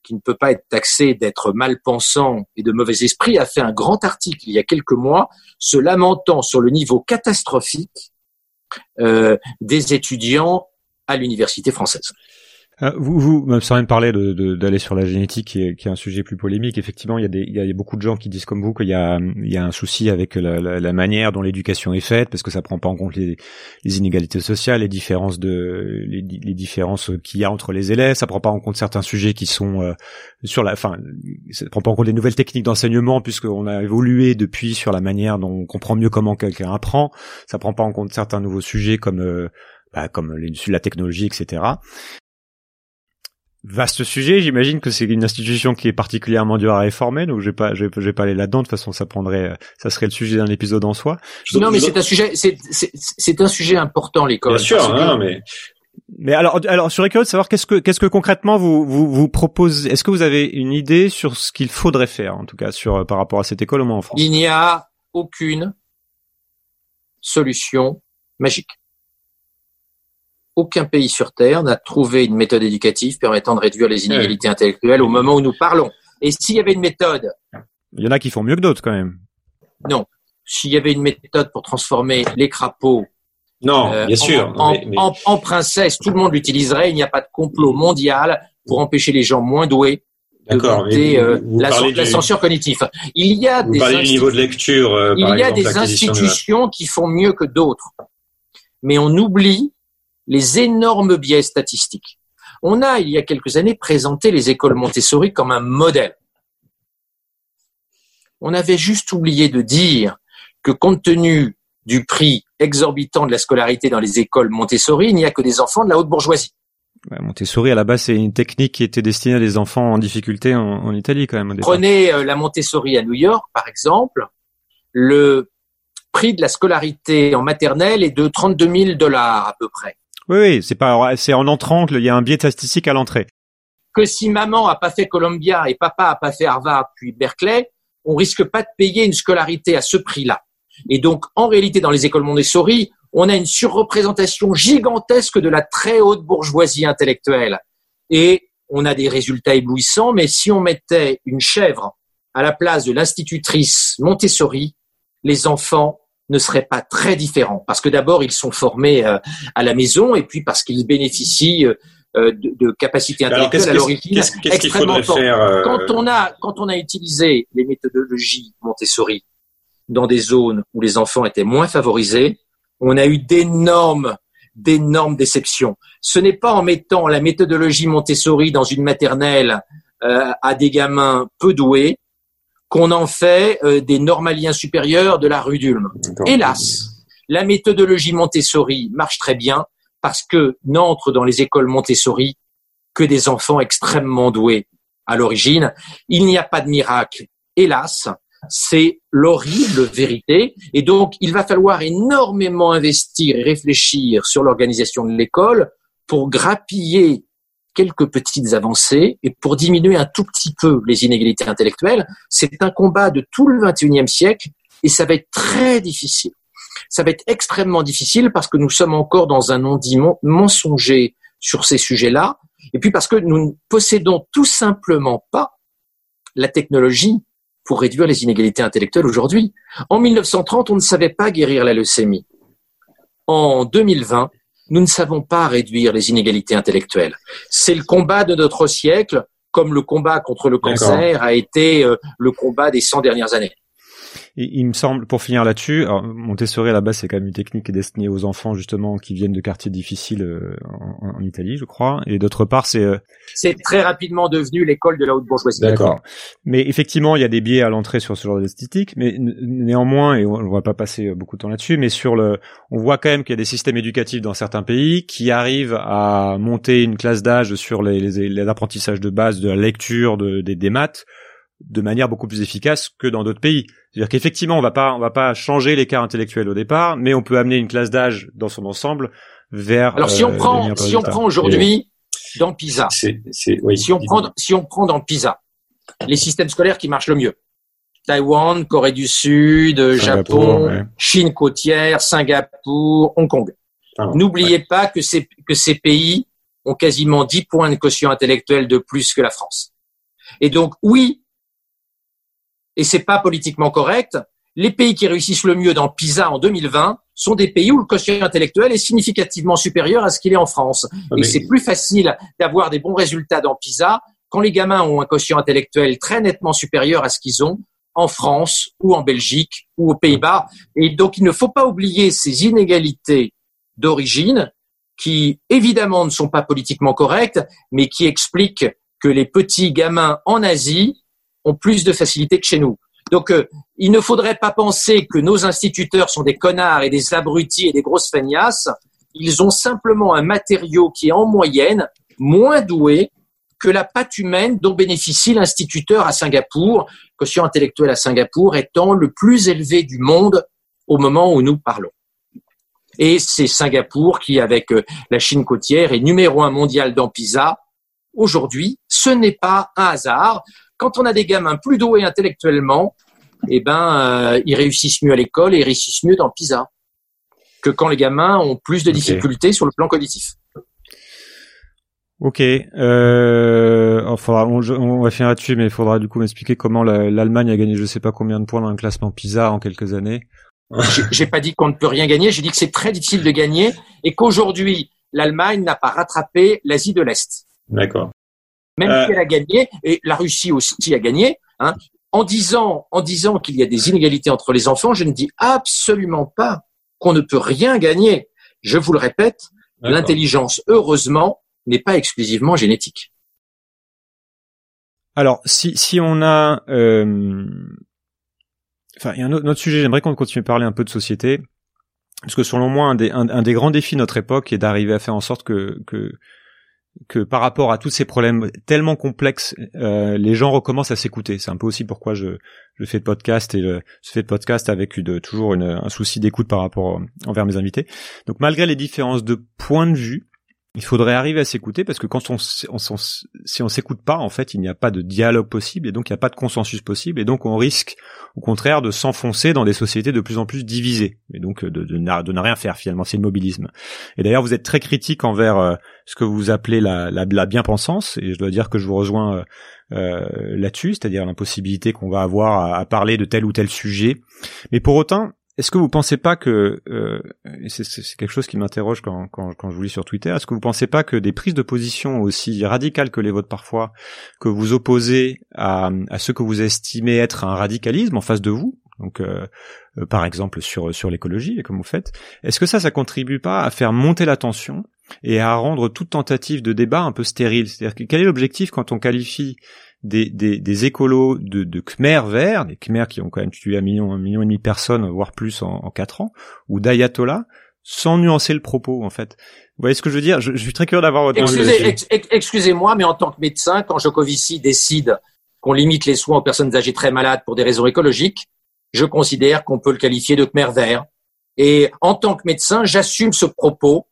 qui ne peut pas être taxé d'être mal pensant et de mauvais esprit, a fait un grand article il y a quelques mois se lamentant sur le niveau catastrophique euh, des étudiants à l'université française. Euh, vous, vous, sans même parler d'aller de, sur la génétique, qui est, qui est, un sujet plus polémique. Effectivement, il y a des, il y a beaucoup de gens qui disent comme vous qu'il y y a un souci avec la, la, la manière dont l'éducation est faite, parce que ça prend pas en compte les, les inégalités sociales, les différences de, les, les différences qu'il y a entre les élèves. Ça prend pas en compte certains sujets qui sont euh, sur la, enfin, ça prend pas en compte les nouvelles techniques d'enseignement, puisqu'on a évolué depuis sur la manière dont on comprend mieux comment quelqu'un apprend. Ça prend pas en compte certains nouveaux sujets comme euh, bah, comme la technologie, etc. Vaste sujet, j'imagine que c'est une institution qui est particulièrement dure à réformer, donc je vais pas, je vais, pas aller là-dedans. De toute façon, ça prendrait, ça serait le sujet d'un épisode en soi. Non, mais c'est un sujet, c'est un sujet important l'école. Bien sûr, hein, mais mais alors, alors, je serais curieux de savoir qu'est-ce que, qu'est-ce que concrètement vous, vous, vous proposez. Est-ce que vous avez une idée sur ce qu'il faudrait faire, en tout cas, sur par rapport à cette école au moins en France? Il n'y a aucune solution magique aucun pays sur Terre n'a trouvé une méthode éducative permettant de réduire les inégalités intellectuelles au moment où nous parlons. Et s'il y avait une méthode... Il y en a qui font mieux que d'autres quand même. Non. S'il y avait une méthode pour transformer les crapauds non, euh, bien sûr. En, en, en, princesse, tout le monde l'utiliserait. Il n'y a pas de complot mondial pour empêcher les gens moins doués de monter euh, l'ascenseur cognitif. Il y a des du niveau de lecture. Euh, il y a des institutions qui font mieux que d'autres, mais on oublie les énormes biais statistiques. On a, il y a quelques années, présenté les écoles Montessori comme un modèle. On avait juste oublié de dire que compte tenu du prix exorbitant de la scolarité dans les écoles Montessori, il n'y a que des enfants de la haute bourgeoisie. Montessori, à la base, c'est une technique qui était destinée à des enfants en difficulté en, Italie, quand même. Prenez euh, la Montessori à New York, par exemple. Le prix de la scolarité en maternelle est de 32 000 dollars à peu près. Oui, oui, c'est pas, c'est en entrant qu'il y a un biais statistique à l'entrée. Que si maman a pas fait Columbia et papa a pas fait Harvard puis Berkeley, on risque pas de payer une scolarité à ce prix-là. Et donc, en réalité, dans les écoles Montessori, on a une surreprésentation gigantesque de la très haute bourgeoisie intellectuelle. Et on a des résultats éblouissants, mais si on mettait une chèvre à la place de l'institutrice Montessori, les enfants ne serait pas très différent. Parce que d'abord, ils sont formés euh, à la maison et puis parce qu'ils bénéficient euh, euh, de, de, capacités intellectuelles à l'origine extrêmement fortes. Quand on a quand on a utilisé les méthodologies Montessori dans des zones où les enfants étaient moins favorisés, on a eu d'énormes d'énormes déceptions. Ce n'est pas en mettant la méthodologie Montessori dans une maternelle à des gamins peu doués qu'on en fait euh, des normaliens supérieurs de la rue d'Ulm. Hélas, la méthodologie Montessori marche très bien parce que n'entrent dans les écoles Montessori que des enfants extrêmement doués à l'origine. Il n'y a pas de miracle, hélas. C'est l'horrible vérité. Et donc, il va falloir énormément investir et réfléchir sur l'organisation de l'école pour grappiller quelques petites avancées et pour diminuer un tout petit peu les inégalités intellectuelles. C'est un combat de tout le 21e siècle et ça va être très difficile. Ça va être extrêmement difficile parce que nous sommes encore dans un non-dit mensonger sur ces sujets-là et puis parce que nous ne possédons tout simplement pas la technologie pour réduire les inégalités intellectuelles aujourd'hui. En 1930, on ne savait pas guérir la leucémie. En 2020, nous ne savons pas réduire les inégalités intellectuelles. C'est le combat de notre siècle, comme le combat contre le cancer a été euh, le combat des 100 dernières années il, me semble, pour finir là-dessus, Montessori à la base c'est quand même une technique destinée aux enfants justement qui viennent de quartiers difficiles euh, en, Italie, je crois. Et d'autre part, c'est euh, c'est très rapidement devenu l'école de la haute bourgeoisie. D'accord. Mais effectivement, il y a des biais à l'entrée sur ce genre d'esthétique, mais néanmoins, et on ne va pas passer euh, beaucoup de temps là-dessus, mais sur le, on voit quand même qu'il y a des systèmes éducatifs dans certains pays qui arrivent à monter une classe d'âge sur les, les, apprentissages de base de la lecture, de, des, des maths de manière beaucoup plus efficace que dans d'autres pays. C'est-à-dire qu'effectivement, on va pas, on va pas changer l'écart intellectuel au départ, mais on peut amener une classe d'âge dans son ensemble vers. Alors si on euh, prend, si on prend aujourd'hui dans PISA, oui, si on prend, si on prend dans PISA les systèmes scolaires qui marchent le mieux, Taïwan, Corée du Sud, Japon, Chine côtière, Singapour, Hong Kong. Ah, N'oubliez pas que ces que ces pays ont quasiment 10 points de quotient intellectuel de plus que la France. Et donc oui, et c'est pas politiquement correct, les pays qui réussissent le mieux dans PISA en 2020 sont des pays où le quotient intellectuel est significativement supérieur à ce qu'il est en France. Ah, et c'est plus facile d'avoir des bons résultats dans PISA quand les gamins ont un quotient intellectuel très nettement supérieur à ce qu'ils ont en France ou en Belgique ou aux Pays-Bas. Et donc il ne faut pas oublier ces inégalités d'origine qui évidemment ne sont pas politiquement correctes, mais qui expliquent que les petits gamins en Asie ont plus de facilité que chez nous. Donc, euh, il ne faudrait pas penser que nos instituteurs sont des connards et des abrutis et des grosses feignasses. Ils ont simplement un matériau qui est en moyenne moins doué que la patte humaine dont bénéficie l'instituteur à Singapour, quotient intellectuel à Singapour étant le plus élevé du monde au moment où nous parlons. Et c'est Singapour qui, avec euh, la Chine côtière, est numéro un mondial dans PISA. Aujourd'hui, ce n'est pas un hasard quand on a des gamins plus doués intellectuellement, eh ben, euh, ils réussissent mieux à l'école et ils réussissent mieux dans PISA que quand les gamins ont plus de difficultés sur le plan cognitif. Ok, euh, enfin, on, va finir là-dessus, mais il faudra du coup m'expliquer comment l'Allemagne a gagné je sais pas combien de points dans le classement PISA en quelques années. J'ai pas dit qu'on ne peut rien gagner, j'ai dit que c'est très difficile de gagner et qu'aujourd'hui l'Allemagne n'a pas rattrapé l'Asie de l'Est. D'accord même euh. si elle a gagné, et la Russie aussi a gagné, hein, en disant, en disant qu'il y a des inégalités entre les enfants, je ne dis absolument pas qu'on ne peut rien gagner. Je vous le répète, l'intelligence, heureusement, n'est pas exclusivement génétique. Alors, si, si on a... Euh... Enfin, il y a un autre, sujet, j'aimerais qu'on continue à parler un peu de société. Parce que selon moi, un des, un des grands défis de notre époque est d'arriver à faire en sorte que, que que par rapport à tous ces problèmes tellement complexes, euh, les gens recommencent à s'écouter. C'est un peu aussi pourquoi je, fais de podcast et je fais de podcast avec une, toujours une, un souci d'écoute par rapport envers mes invités. Donc malgré les différences de point de vue, il faudrait arriver à s'écouter parce que quand on, s'écoute pas, en fait, il n'y a pas de dialogue possible et donc il n'y a pas de consensus possible et donc on risque, au contraire, de s'enfoncer dans des sociétés de plus en plus divisées et donc de, de, ne rien faire finalement. C'est le mobilisme. Et d'ailleurs, vous êtes très critique envers euh, ce que vous appelez la, la, la bien-pensance et je dois dire que je vous rejoins euh, euh là-dessus, c'est-à-dire l'impossibilité qu'on va avoir à, à, parler de tel ou tel sujet. Mais pour autant, est-ce que vous pensez pas que euh, c'est, quelque chose qui m'interroge quand, quand, quand, je vous lis sur Twitter Est-ce que vous pensez pas que des prises de position aussi radicales que les vôtres parfois, que vous opposez à, à ce que vous estimez être un radicalisme en face de vous, donc euh, euh, par exemple sur sur l'écologie comme vous faites, est-ce que ça ça contribue pas à faire monter la tension et à rendre toute tentative de débat un peu stérile C'est-à-dire quel est l'objectif quand on qualifie des, des, des écolos de, de Khmer verts, des Khmer qui ont quand même tué un million, un million et demi de personnes, voire plus en, en quatre ans, ou d'ayatollahs, sans nuancer le propos en fait. Vous voyez ce que je veux dire? Je, je, suis très curieux d'avoir votre Excusez, ex, Excusez-moi, mais en tant que médecin, quand Jocovici décide qu'on limite les soins aux personnes âgées très malades pour des raisons écologiques, je considère qu'on peut le qualifier de Khmer vert. Et en tant que médecin, j'assume ce propos.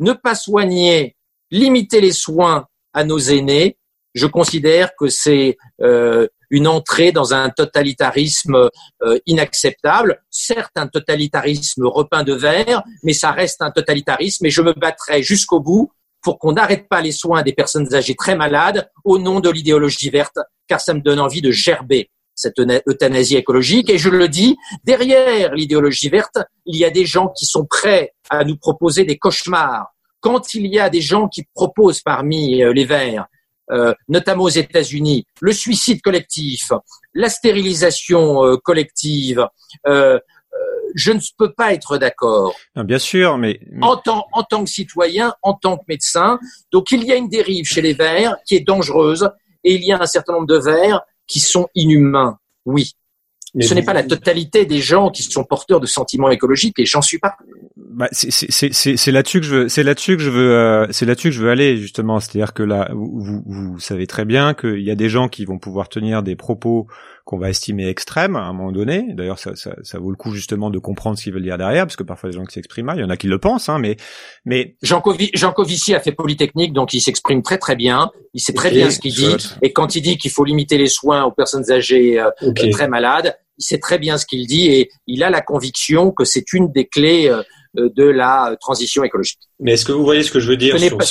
Ne pas soigner, limiter les soins à nos aînés, je considère que c'est euh, une entrée dans un totalitarisme euh, inacceptable. Certes, un totalitarisme repeint de vert, mais ça reste un totalitarisme et je me battrai jusqu'au bout pour qu'on n'arrête pas les soins des personnes âgées très malades au nom de l'idéologie verte, car ça me donne envie de gerber cette euthanasie écologique. Et je le dis, derrière l'idéologie verte, il y a des gens qui sont prêts à nous proposer des cauchemars. Quand il y a des gens qui proposent parmi euh, les Verts euh, notamment aux États-Unis, le suicide collectif, la stérilisation euh, collective. Euh, je ne peux pas être d'accord. Bien sûr, mais, En, tant, en tant que citoyen, en tant que médecin, donc il y a une dérive chez les Verts qui est dangereuse et il y a un certain nombre de Verts qui sont inhumains. Oui, mais ce n'est pas la totalité des gens qui sont porteurs de sentiments écologiques et j'en suis pas. Bah, c'est là-dessus que je veux, c'est là-dessus que je veux, euh, c'est là-dessus que je veux aller justement. C'est-à-dire que là, vous, vous, savez très bien qu'il y a des gens qui vont pouvoir tenir des propos qu'on va estimer extrêmes à un moment donné. D'ailleurs, ça, ça, ça, vaut le coup justement de comprendre ce qu'ils veulent dire derrière, parce que parfois les gens qui s'expriment mal, il y en a qui le pensent, hein, mais, mais Jean, Covici a fait Polytechnique, donc il s'exprime très très bien. Il sait très bien ce qu'il dit, et quand il dit qu'il faut limiter les soins aux personnes âgées euh, très malades, il sait très bien ce qu'il dit et il a la conviction que c'est une des clés euh, euh, de la transition écologique. Mais est-ce que vous voyez ce que je veux dire Ce n'est pas,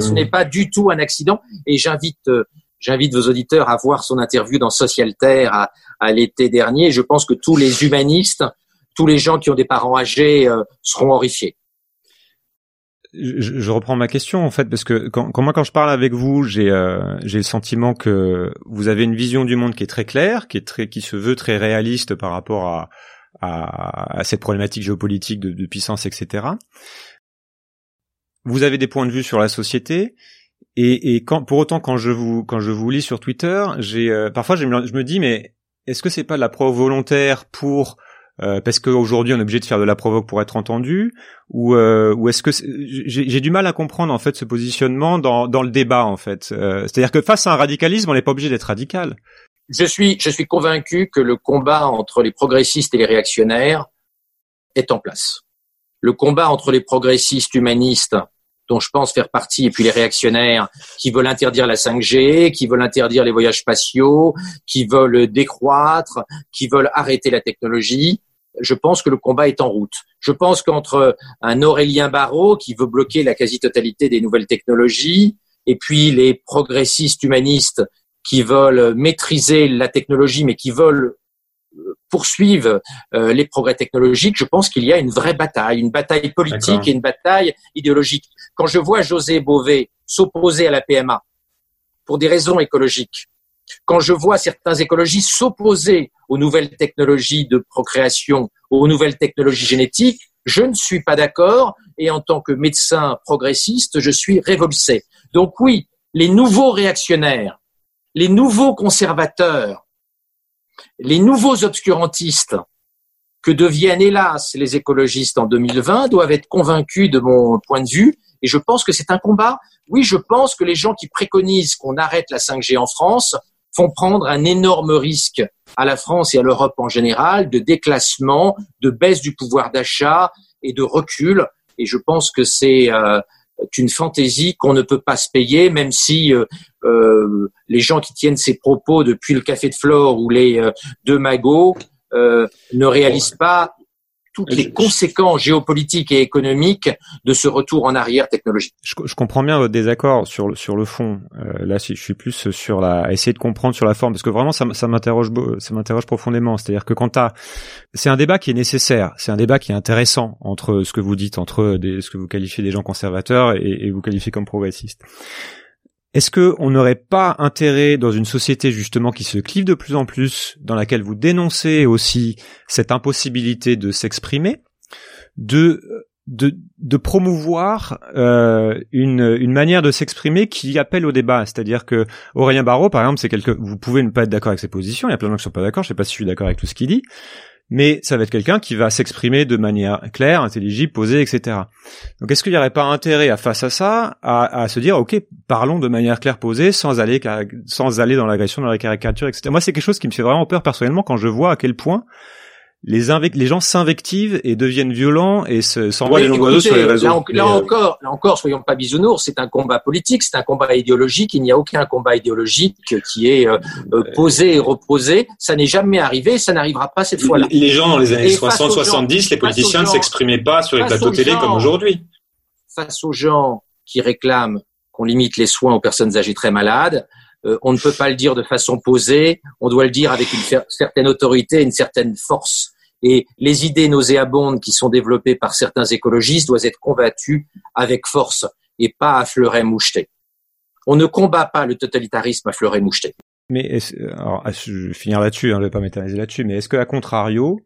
ce n'est pas, du tout un accident et j'invite euh, j'invite vos auditeurs à voir son interview dans Socialterre à, à l'été dernier. Je pense que tous les humanistes, tous les gens qui ont des parents âgés euh, seront horrifiés. Je, je, reprends ma question en fait parce que quand, quand moi quand je parle avec vous, j'ai euh, j'ai le sentiment que vous avez une vision du monde qui est très claire, qui est très qui se veut très réaliste par rapport à à, cette problématique géopolitique de, puissance, etc. Vous avez des points de vue sur la société, et, et quand, pour autant, quand je vous quand je vous lis sur Twitter, j'ai euh, parfois je me, dis mais est-ce que c'est pas de la provoque volontaire pour euh, parce qu'aujourd'hui on est obligé de faire de la provoque pour être entendu ou euh, ou est-ce que j'ai du mal à comprendre en fait ce positionnement dans dans le débat en fait c'est-à-dire que face à un radicalisme on n'est pas obligé d'être radical je suis, je suis convaincu que le combat entre les progressistes et les réactionnaires est en place. Le combat entre les progressistes humanistes, dont je pense faire partie, et puis les réactionnaires qui veulent interdire la 5G, qui veulent interdire les voyages spatiaux, qui veulent décroître, qui veulent arrêter la technologie, je pense que le combat est en route. Je pense qu'entre un Aurélien Barraud qui veut bloquer la quasi-totalité des nouvelles technologies, et puis les progressistes humanistes qui veulent maîtriser la technologie, mais qui veulent poursuivre euh, les progrès technologiques, je pense qu'il y a une vraie bataille, une bataille politique et une bataille idéologique. Quand je vois José Bové s'opposer à la PMA pour des raisons écologiques, quand je vois certains écologistes s'opposer aux nouvelles technologies de procréation, aux nouvelles technologies génétiques, je ne suis pas d'accord et en tant que médecin progressiste, je suis révolté. Donc oui, les nouveaux réactionnaires les nouveaux conservateurs, les nouveaux obscurantistes que deviennent hélas les écologistes en 2020 doivent être convaincus de mon point de vue. Et je pense que c'est un combat. Oui, je pense que les gens qui préconisent qu'on arrête la 5G en France font prendre un énorme risque à la France et à l'Europe en général de déclassement, de baisse du pouvoir d'achat et de recul. Et je pense que c'est euh, une fantaisie qu'on ne peut pas se payer, même si euh, euh, les gens qui tiennent ces propos depuis le Café de Flore ou les euh, deux magots ne réalisent pas toutes les conséquences géopolitiques et économiques de ce retour en arrière technologique. Je, je comprends bien votre désaccord sur le sur le fond. Euh, là, je suis plus sur la à essayer de comprendre sur la forme parce que vraiment ça, ça m'interroge ça m'interroge profondément. C'est-à-dire que quand t'as c'est un débat qui est nécessaire, c'est un débat qui est intéressant entre ce que vous dites entre des, ce que vous qualifiez des gens conservateurs et, et vous qualifiez comme progressistes. Est-ce que on n'aurait pas intérêt dans une société justement qui se clive de plus en plus, dans laquelle vous dénoncez aussi cette impossibilité de s'exprimer, de de, de promouvoir euh, une, une manière de s'exprimer qui appelle au débat? C'est-à-dire que Aurélien Barraud, par exemple, c'est quelque. Vous pouvez ne pas être d'accord avec ses positions. Il y a plein de gens qui sont pas d'accord. Je sais pas si je suis d'accord avec tout ce qu'il dit, mais ça va être quelqu'un qui va s'exprimer de manière claire, intelligible, posée, etc. Donc, est-ce qu'il n'y aurait pas intérêt à face à ça à, à, se dire, ok, parlons de manière claire, posée, sans aller sans aller dans l'agression, dans la caricature, etc. Moi, c'est quelque chose qui me fait vraiment peur personnellement quand je vois à quel point les, les gens s'invectivent et deviennent violents et s'envoient les gens sur les réseaux. Là, encore, là encore, soyons pas bisounours, c'est un combat politique, c'est un combat idéologique. Il n'y a aucun combat idéologique qui est euh, euh, posé et reposé. Ça n'est jamais arrivé, ça n'arrivera pas cette fois-là. Les gens dans les années 60-70, les politiciens ne s'exprimaient pas sur les plateaux télé comme aujourd'hui. Face aux gens qui réclament qu'on limite les soins aux personnes âgées très malades, euh, on ne peut pas le dire de façon posée, on doit le dire avec une certaine autorité, une certaine force. Et les idées nauséabondes qui sont développées par certains écologistes doivent être combattues avec force et pas à fleuret moucheté. On ne combat pas le totalitarisme à fleuret moucheté. Mais alors, je vais finir là-dessus, hein, je vais pas m'éterniser là-dessus, mais est-ce que à contrario,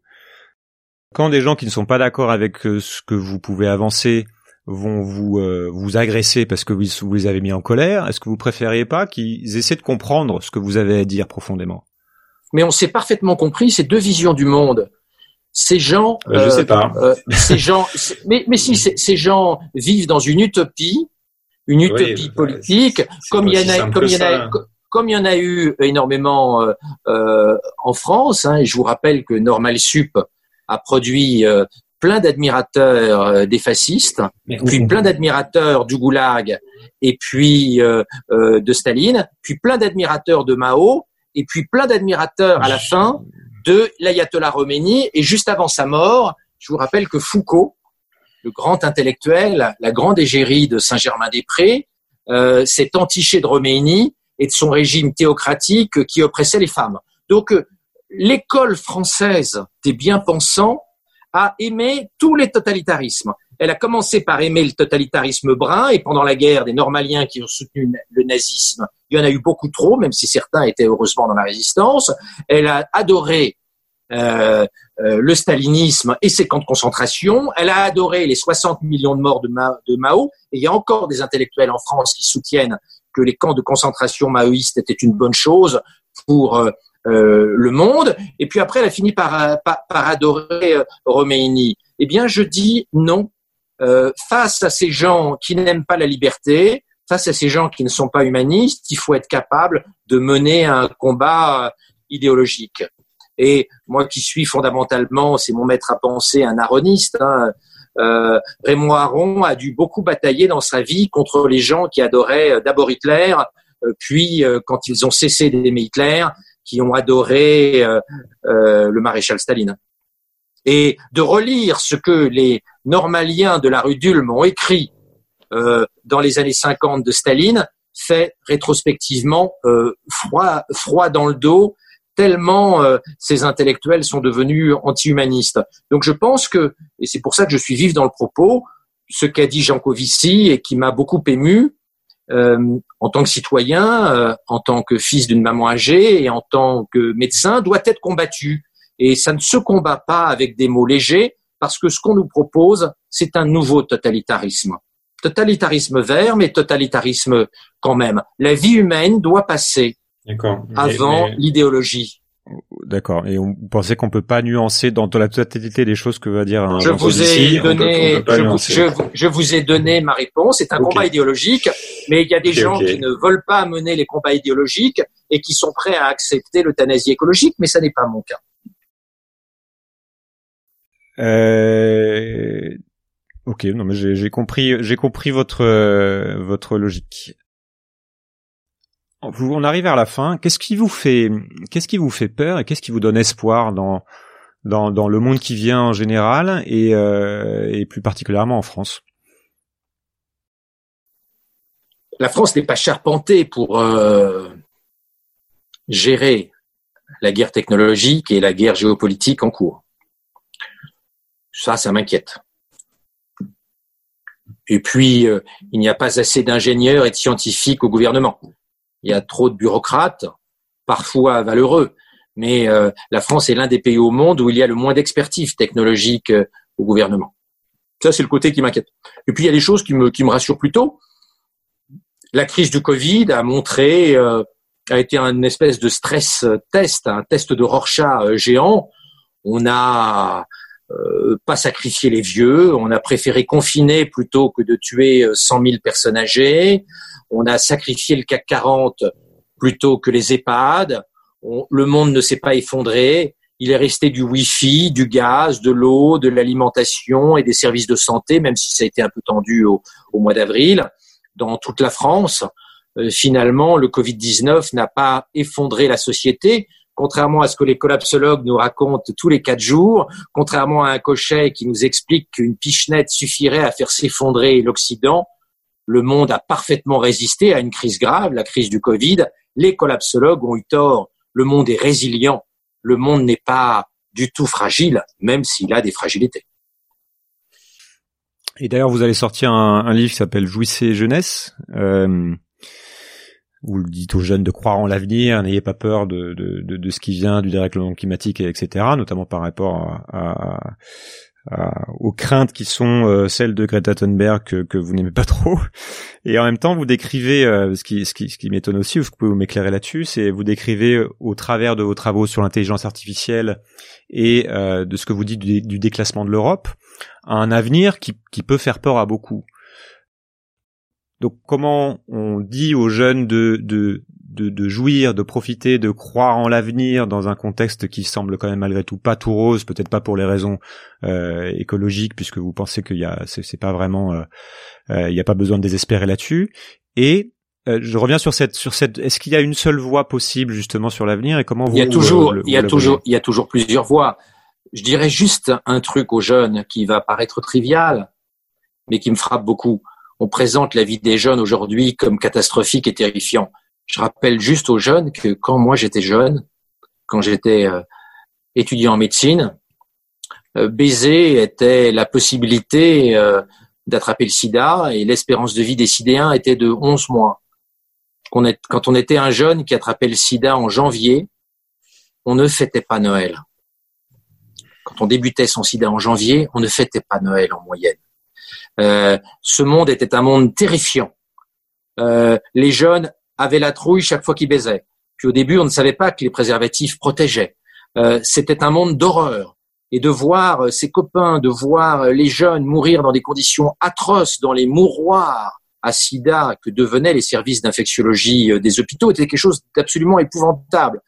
quand des gens qui ne sont pas d'accord avec euh, ce que vous pouvez avancer vont vous euh, vous agresser parce que vous, vous les avez mis en colère Est-ce que vous préfériez pas qu'ils essaient de comprendre ce que vous avez à dire profondément? Mais on s'est parfaitement compris ces deux visions du monde. Ces gens, euh, je sais pas. Euh, ces gens, mais, mais si ces gens vivent dans une utopie, une utopie politique, comme il y en a, comme il y en a, comme il y en a eu énormément euh, euh, en France. Hein, et je vous rappelle que Normal Sup a produit plein d'admirateurs euh, des fascistes, puis plein d'admirateurs du goulag, et puis euh, euh, de Staline, puis plein d'admirateurs de Mao, et puis plein d'admirateurs à la fin de l'ayatollah Khomeini. Et juste avant sa mort, je vous rappelle que Foucault, le grand intellectuel, la grande égérie de Saint-Germain-des-Prés, s'est entiché de Khomeini et de son régime théocratique qui oppressait les femmes. Donc, l'école française des bien-pensants a aimé tous les totalitarismes. Elle a commencé par aimer le totalitarisme brun et pendant la guerre des Normaliens qui ont soutenu le nazisme, il y en a eu beaucoup trop, même si certains étaient heureusement dans la résistance. Elle a adoré euh, euh, le stalinisme et ses camps de concentration. Elle a adoré les 60 millions de morts de, de, Mao. Et il y a encore des intellectuels en France qui soutiennent que les camps de concentration maoïstes étaient une bonne chose pour euh, le monde. Et puis après, elle a fini par, par, adorer euh, Roméini. Eh bien, je dis non. Euh, face à ces gens qui n'aiment pas la liberté, face à ces gens qui ne sont pas humanistes, il faut être capable de mener un combat euh, idéologique. Et moi qui suis fondamentalement, c'est mon maître à penser, un aroniste, hein, euh, Raymond Aron a dû beaucoup batailler dans sa vie contre les gens qui adoraient d'abord Hitler, puis quand ils ont cessé d'aimer Hitler, qui ont adoré euh, euh, le maréchal Staline. Et de relire ce que les normaliens de la rue d'Ulm ont écrit euh, dans les années 50 de Staline fait rétrospectivement froid, froid dans le dos, tellement ces intellectuels sont devenus anti-humanistes. Donc je pense que, et c'est pour ça que je suis vif dans le propos, ce qu'a dit Jean Covici et qui m'a beaucoup ému, euh, en tant que citoyen, euh, en tant que fils d'une maman âgée et en tant que médecin, doit être combattu. Et ça ne se combat pas avec des mots légers, parce que ce qu'on nous propose, c'est un nouveau totalitarisme. Totalitarisme vert, mais totalitarisme quand même. La vie humaine doit passer avant l'idéologie. D'accord. Et on, vous pensez qu'on peut pas nuancer dans, la totalité des choses que va dire un Je vous ai donné, je, vous, ai donné ma réponse. C'est un combat idéologique, mais il y a des gens qui ne veulent pas mener les combats idéologiques et qui sont prêts à accepter l'euthanasie écologique, mais ça n'est pas mon cas. Euh... Ok, non mais j'ai compris, j'ai compris votre euh, votre logique on arrive vers la fin. Qu'est-ce qui vous fait, qu'est-ce qui vous fait peur et qu'est-ce qui vous donne espoir dans dans, le monde qui vient en général et, euh, plus particulièrement en France? La France n'est pas charpentée pour euh, gérer la guerre technologique et la guerre géopolitique en cours. Ça, ça m'inquiète. Et puis, euh, il n'y a pas assez d'ingénieurs et de scientifiques au gouvernement il y a trop de bureaucrates, parfois valeureux, mais euh, la France est l'un des pays au monde où il y a le moins d'expertise technologique euh, au gouvernement. Ça, c'est le côté qui m'inquiète. Et puis, il y a des choses qui me, qui me rassurent plutôt. La crise du Covid a montré, euh, a été un espèce de stress test, un test de Rorschach géant. On a euh, pas sacrifié les vieux, on a préféré confiner plutôt que de tuer 100 000 personnes âgées, on a sacrifié le CAC 40 plutôt que les EHPAD, le monde ne s'est pas effondré, il est resté du Wi-Fi, du gaz, de l'eau, de l'alimentation et des services de santé, même si ça a été un peu tendu au, mois d'avril, dans toute la France. Euh, finalement, le Covid-19 n'a pas effondré la société, contrairement à ce que les collapsologues nous racontent tous les quatre jours, contrairement à un cochet qui nous explique qu'une pichenette suffirait à faire s'effondrer l'Occident, le monde a parfaitement résisté à une crise grave, la crise du Covid. Les collapsologues ont eu tort. Le monde est résilient. Le monde n'est pas du tout fragile, même s'il a des fragilités. Et d'ailleurs, vous allez sortir un, livre qui s'appelle Jouissez jeunesse. Euh, vous le dites aux jeunes de croire en l'avenir, n'ayez pas peur de, de, de, de, ce qui vient du dérèglement climatique, etc., notamment par rapport à, aux craintes qui sont euh, celles de Greta Thunberg que, que vous n'aimez pas trop. Et en même temps, vous décrivez, euh, ce qui, ce qui, ce qui m'étonne aussi, vous pouvez m'éclairer là-dessus, c'est vous décrivez euh, au travers de vos travaux sur l'intelligence artificielle et de ce que vous dites du, du déclassement de l'Europe, un avenir qui, qui peut faire peur à beaucoup. Donc comment on dit aux jeunes de, de, de, jouir, de profiter, de croire en l'avenir dans un contexte qui semble quand même malgré tout pas tout rose, peut-être pas pour les raisons euh, écologiques, puisque vous pensez qu'il y a, c'est, pas vraiment, euh, euh, il n'y a pas besoin de désespérer là-dessus. Et je reviens sur cette, sur cette. Est-ce qu'il y a une seule voie possible justement sur l'avenir et comment vous Il y a toujours, il y a toujours, il y a toujours plusieurs voies. Je dirais juste un truc aux jeunes qui va paraître trivial, mais qui me frappe beaucoup on présente la vie des jeunes aujourd'hui comme catastrophique et terrifiant. Je rappelle juste aux jeunes que quand moi j'étais jeune, quand j'étais euh, étudiant en médecine, euh, baiser était la possibilité euh, d'attraper le sida et l'espérance de vie des sidéens était de 11 mois. Quand on était un jeune qui attrapait le sida en janvier, on ne fêtait pas Noël. Quand on débutait son sida en janvier, on ne fêtait pas Noël en moyenne. Euh, ce monde était un monde terrifiant. Euh, les jeunes avaient la trouille chaque fois qu'ils baisaient. Puis au début, on ne savait pas que les préservatifs protégeaient. Euh, c'était un monde d'horreur. Et de voir ses copains, de voir les jeunes mourir dans des conditions atroces, dans les mouroirs à sida que devenaient les services d'infectiologie des hôpitaux, était quelque chose d'absolument épouvantable.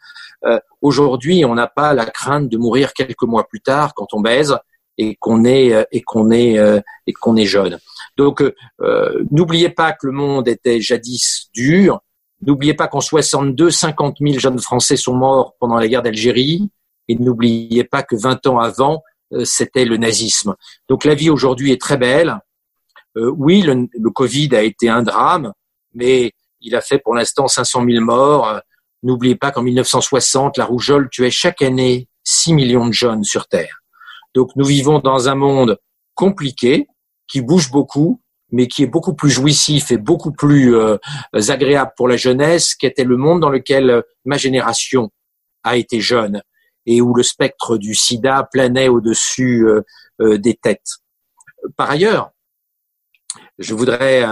Aujourd'hui, on n'a pas la crainte de mourir quelques mois plus tard quand on baise et qu'on est euh, et qu'on est euh, et qu'on est jeune. Donc euh, n'oubliez pas que le monde était jadis dur. N'oubliez pas qu'en 62, 50 000 jeunes Français sont morts pendant la guerre d'Algérie. Et n'oubliez pas que 20 ans avant, c'était le nazisme. Donc la vie aujourd'hui est très belle. oui, le, le, Covid a été un drame, mais il a fait pour l'instant 500 000 morts. N'oubliez pas qu'en 1960, la rougeole tuait chaque année 6 millions de jeunes sur Terre. Donc nous vivons dans un monde compliqué, qui bouge beaucoup, mais qui est beaucoup plus jouissif et beaucoup plus euh, agréable pour la jeunesse qu'était le monde dans lequel euh, ma génération a été jeune et où le spectre du sida planait au-dessus euh, des têtes. Par ailleurs, je voudrais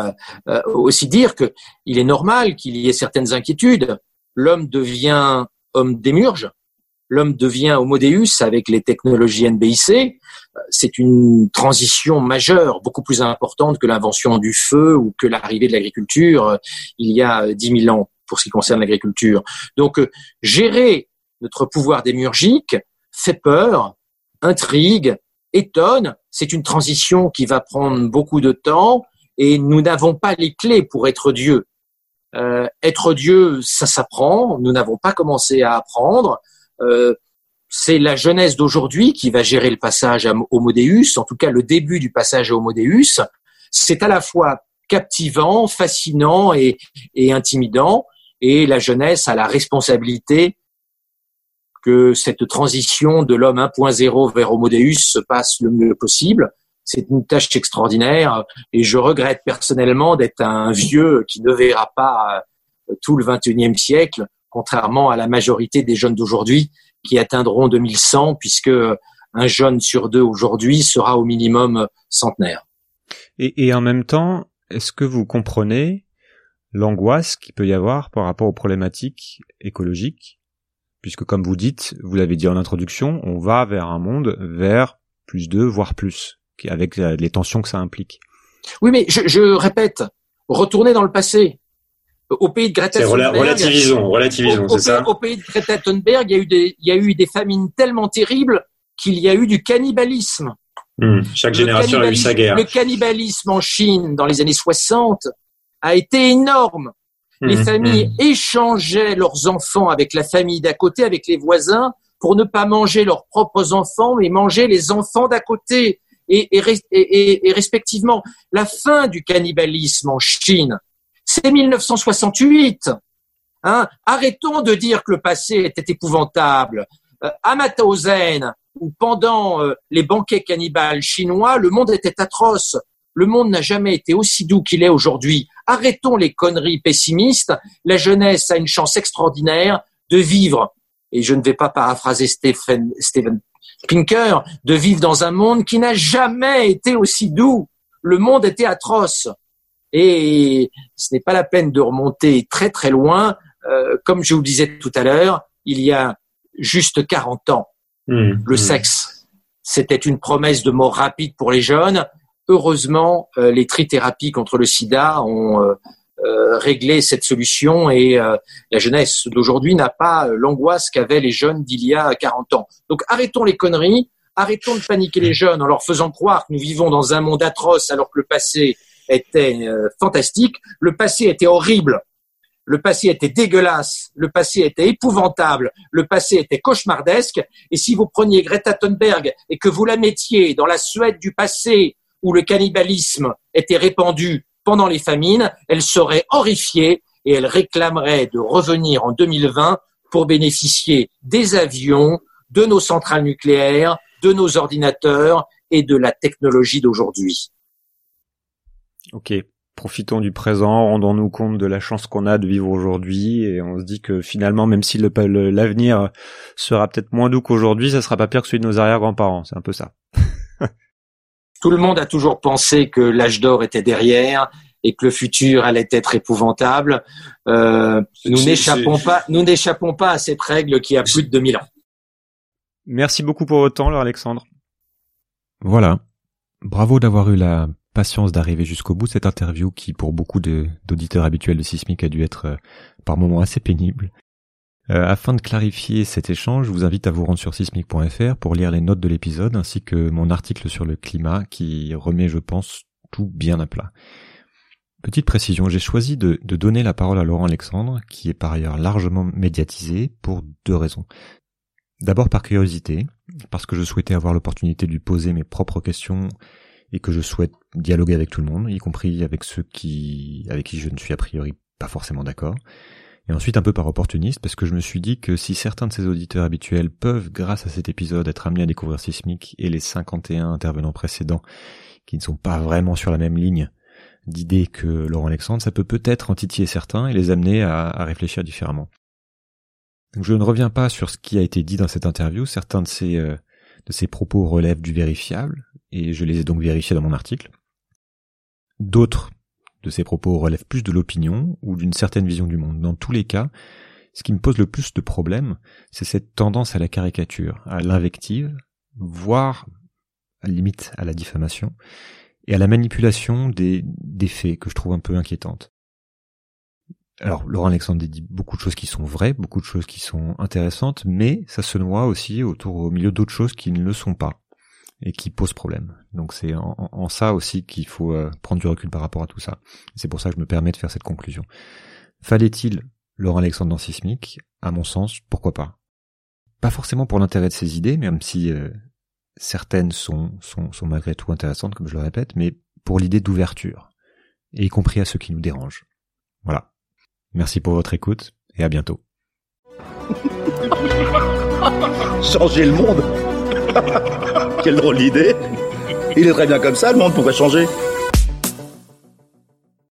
aussi dire que il est normal qu'il y ait certaines inquiétudes. L'homme devient homme démurge, l'homme devient homo deus avec les technologies NBIC. C'est une transition majeure, beaucoup plus importante que l'invention du feu ou que l'arrivée de l'agriculture euh, il y a dix mille ans pour ce qui concerne l'agriculture. Donc, euh, gérer notre pouvoir démurgique fait peur, intrigue, étonne. C'est une transition qui va prendre beaucoup de temps et nous n'avons pas les clés pour être Dieu. Euh, être Dieu, ça s'apprend. Nous n'avons pas commencé à apprendre. Euh, c'est la jeunesse d'aujourd'hui qui va gérer le passage à Homo Deus, en tout cas le début du passage à Homo. C'est à la fois captivant, fascinant et, intimidant, et la jeunesse a la responsabilité que cette transition de l'homme 1.0 vers Homo Deus se passe le mieux possible. C'est une tâche extraordinaire et je regrette personnellement d'être un vieux qui ne verra pas euh, tout le 21e siècle contrairement à la majorité des jeunes d'aujourd'hui qui atteindront 2100, puisque un jeune sur deux aujourd'hui sera au minimum centenaire. Et, et en même temps, est-ce que vous comprenez l'angoisse qu'il peut y avoir par rapport aux problématiques écologiques? Puisque comme vous dites, vous l'avez dit en introduction, on va vers un monde vers plus deux, voire plus, avec les tensions que ça implique. Oui, mais je, je répète, retourner dans le passé. Au pays de Greta Thunberg, relativisons, relativisons, c'est ça. Au pays de Greta Thunberg, il y a eu des, il y a eu des famines tellement terribles qu'il y a eu du cannibalisme. Hmm. Chaque génération a eu sa guerre. Le cannibalisme en Chine dans les années 60 a été énorme. Les Hmm, familles échangeaient leurs enfants avec la famille d'à côté, avec les voisins, pour ne pas manger leurs propres enfants, mais manger les enfants d'à côté. Et, et, res- et- et- et respectivement, la fin du cannibalisme en Chine, c'est 1968. Hein Arrêtons de dire que le passé était épouvantable. Euh, à Mauthausen, où pendant euh, les banquets cannibales chinois, le monde était atroce. Le monde n'a jamais été aussi doux qu'il est aujourd'hui. Arrêtons les conneries pessimistes. La jeunesse a une chance extraordinaire de vivre, et je ne vais pas paraphraser Stephen, Steven Pinker, de vivre dans un monde qui n'a jamais été aussi doux. Le monde était atroce. Et ce n'est pas la peine de remonter très très loin. Euh, comme je vous le disais tout à l'heure, il y a juste 40 ans, Hmm, le hmm. sexe, c'était une promesse de mort rapide pour les jeunes. Heureusement, euh, les trithérapies contre le sida ont euh, euh, réglé cette solution et euh, la jeunesse d'aujourd'hui n'a pas l'angoisse qu'avaient les jeunes d'il y a 40 ans. Donc arrêtons les conneries, arrêtons de paniquer les jeunes en leur faisant croire que nous vivons dans un monde atroce alors que le passé était euh, fantastique. Le passé était horrible. Le passé était dégueulasse, le passé était épouvantable, le passé était cauchemardesque. Et si vous preniez Greta Thunberg et que vous la mettiez dans la Suède du passé où le cannibalisme était répandu pendant les famines, elle serait horrifiée et elle réclamerait de revenir en 2020 pour bénéficier des avions, de nos centrales nucléaires, de nos ordinateurs et de la technologie d'aujourd'hui. Ok, profitons du présent, rendons-nous compte de la chance qu'on a de vivre aujourd'hui, et on se dit que finalement, même si l'avenir sera peut-être moins doux qu'aujourd'hui, ça sera pas pire que celui de nos arrière-grands-parents. C'est un peu ça. (laughs) Tout le monde a toujours pensé que l'âge d'or était derrière et que le futur allait être épouvantable. Euh, nous n'échappons pas, nous n'échappons pas à cette règle qui a plus de 2000 ans. Merci beaucoup pour votre temps, alors Alexandre. Voilà. Bravo d'avoir eu la patience d'arriver jusqu'au bout cette interview qui, pour beaucoup d'auditeurs habituels de Sismic, a dû être euh, par moments assez pénible. Euh, afin de clarifier cet échange, je vous invite à vous rendre sur sismic.fr pour lire les notes de l'épisode ainsi que mon article sur le climat qui remet, je pense, tout bien à plat. Petite précision, j'ai choisi de, de donner la parole à Laurent Alexandre, qui est par ailleurs largement médiatisé, pour deux raisons. D'abord par curiosité, parce que je souhaitais avoir l'opportunité de lui poser mes propres questions et que je souhaite dialoguer avec tout le monde, y compris avec ceux qui, avec qui je ne suis a priori pas forcément d'accord. Et ensuite un peu par opportuniste, parce que je me suis dit que si certains de ces auditeurs habituels peuvent, grâce à cet épisode, être amenés à découvrir Sismic et les 51 intervenants précédents qui ne sont pas vraiment sur la même ligne d'idées que Laurent Alexandre, ça peut peut-être en titiller certains et les amener à, à réfléchir différemment. Donc je ne reviens pas sur ce qui a été dit dans cette interview, certains de ces, euh, de ces propos relèvent du vérifiable, et je les ai donc vérifiés dans mon article. D'autres de ces propos relèvent plus de l'opinion ou d'une certaine vision du monde. Dans tous les cas, ce qui me pose le plus de problèmes, c'est cette tendance à la caricature, à l'invective, voire à la limite à la diffamation, et à la manipulation des, faits que je trouve un peu inquiétantes. Alors, Laurent Alexandre dit beaucoup de choses qui sont vraies, beaucoup de choses qui sont intéressantes, mais ça se noie aussi autour, au milieu d'autres choses qui ne le sont pas et qui posent problème. Donc c'est en, en ça aussi qu'il faut euh, prendre du recul par rapport à tout ça. C'est pour ça que je me permets de faire cette conclusion. Fallait-il Laurent Alexandre dans Sismic À mon sens, pourquoi pas? Pas forcément pour l'intérêt de ses idées, même si euh, certaines sont, sont, sont malgré tout intéressantes, comme je le répète, mais pour l'idée d'ouverture, y compris à ceux qui nous dérangent. Voilà. Merci pour votre écoute, et à bientôt. Changer le monde (laughs) Quelle drôle d'idée. Il est très bien comme ça, le monde, pourquoi changer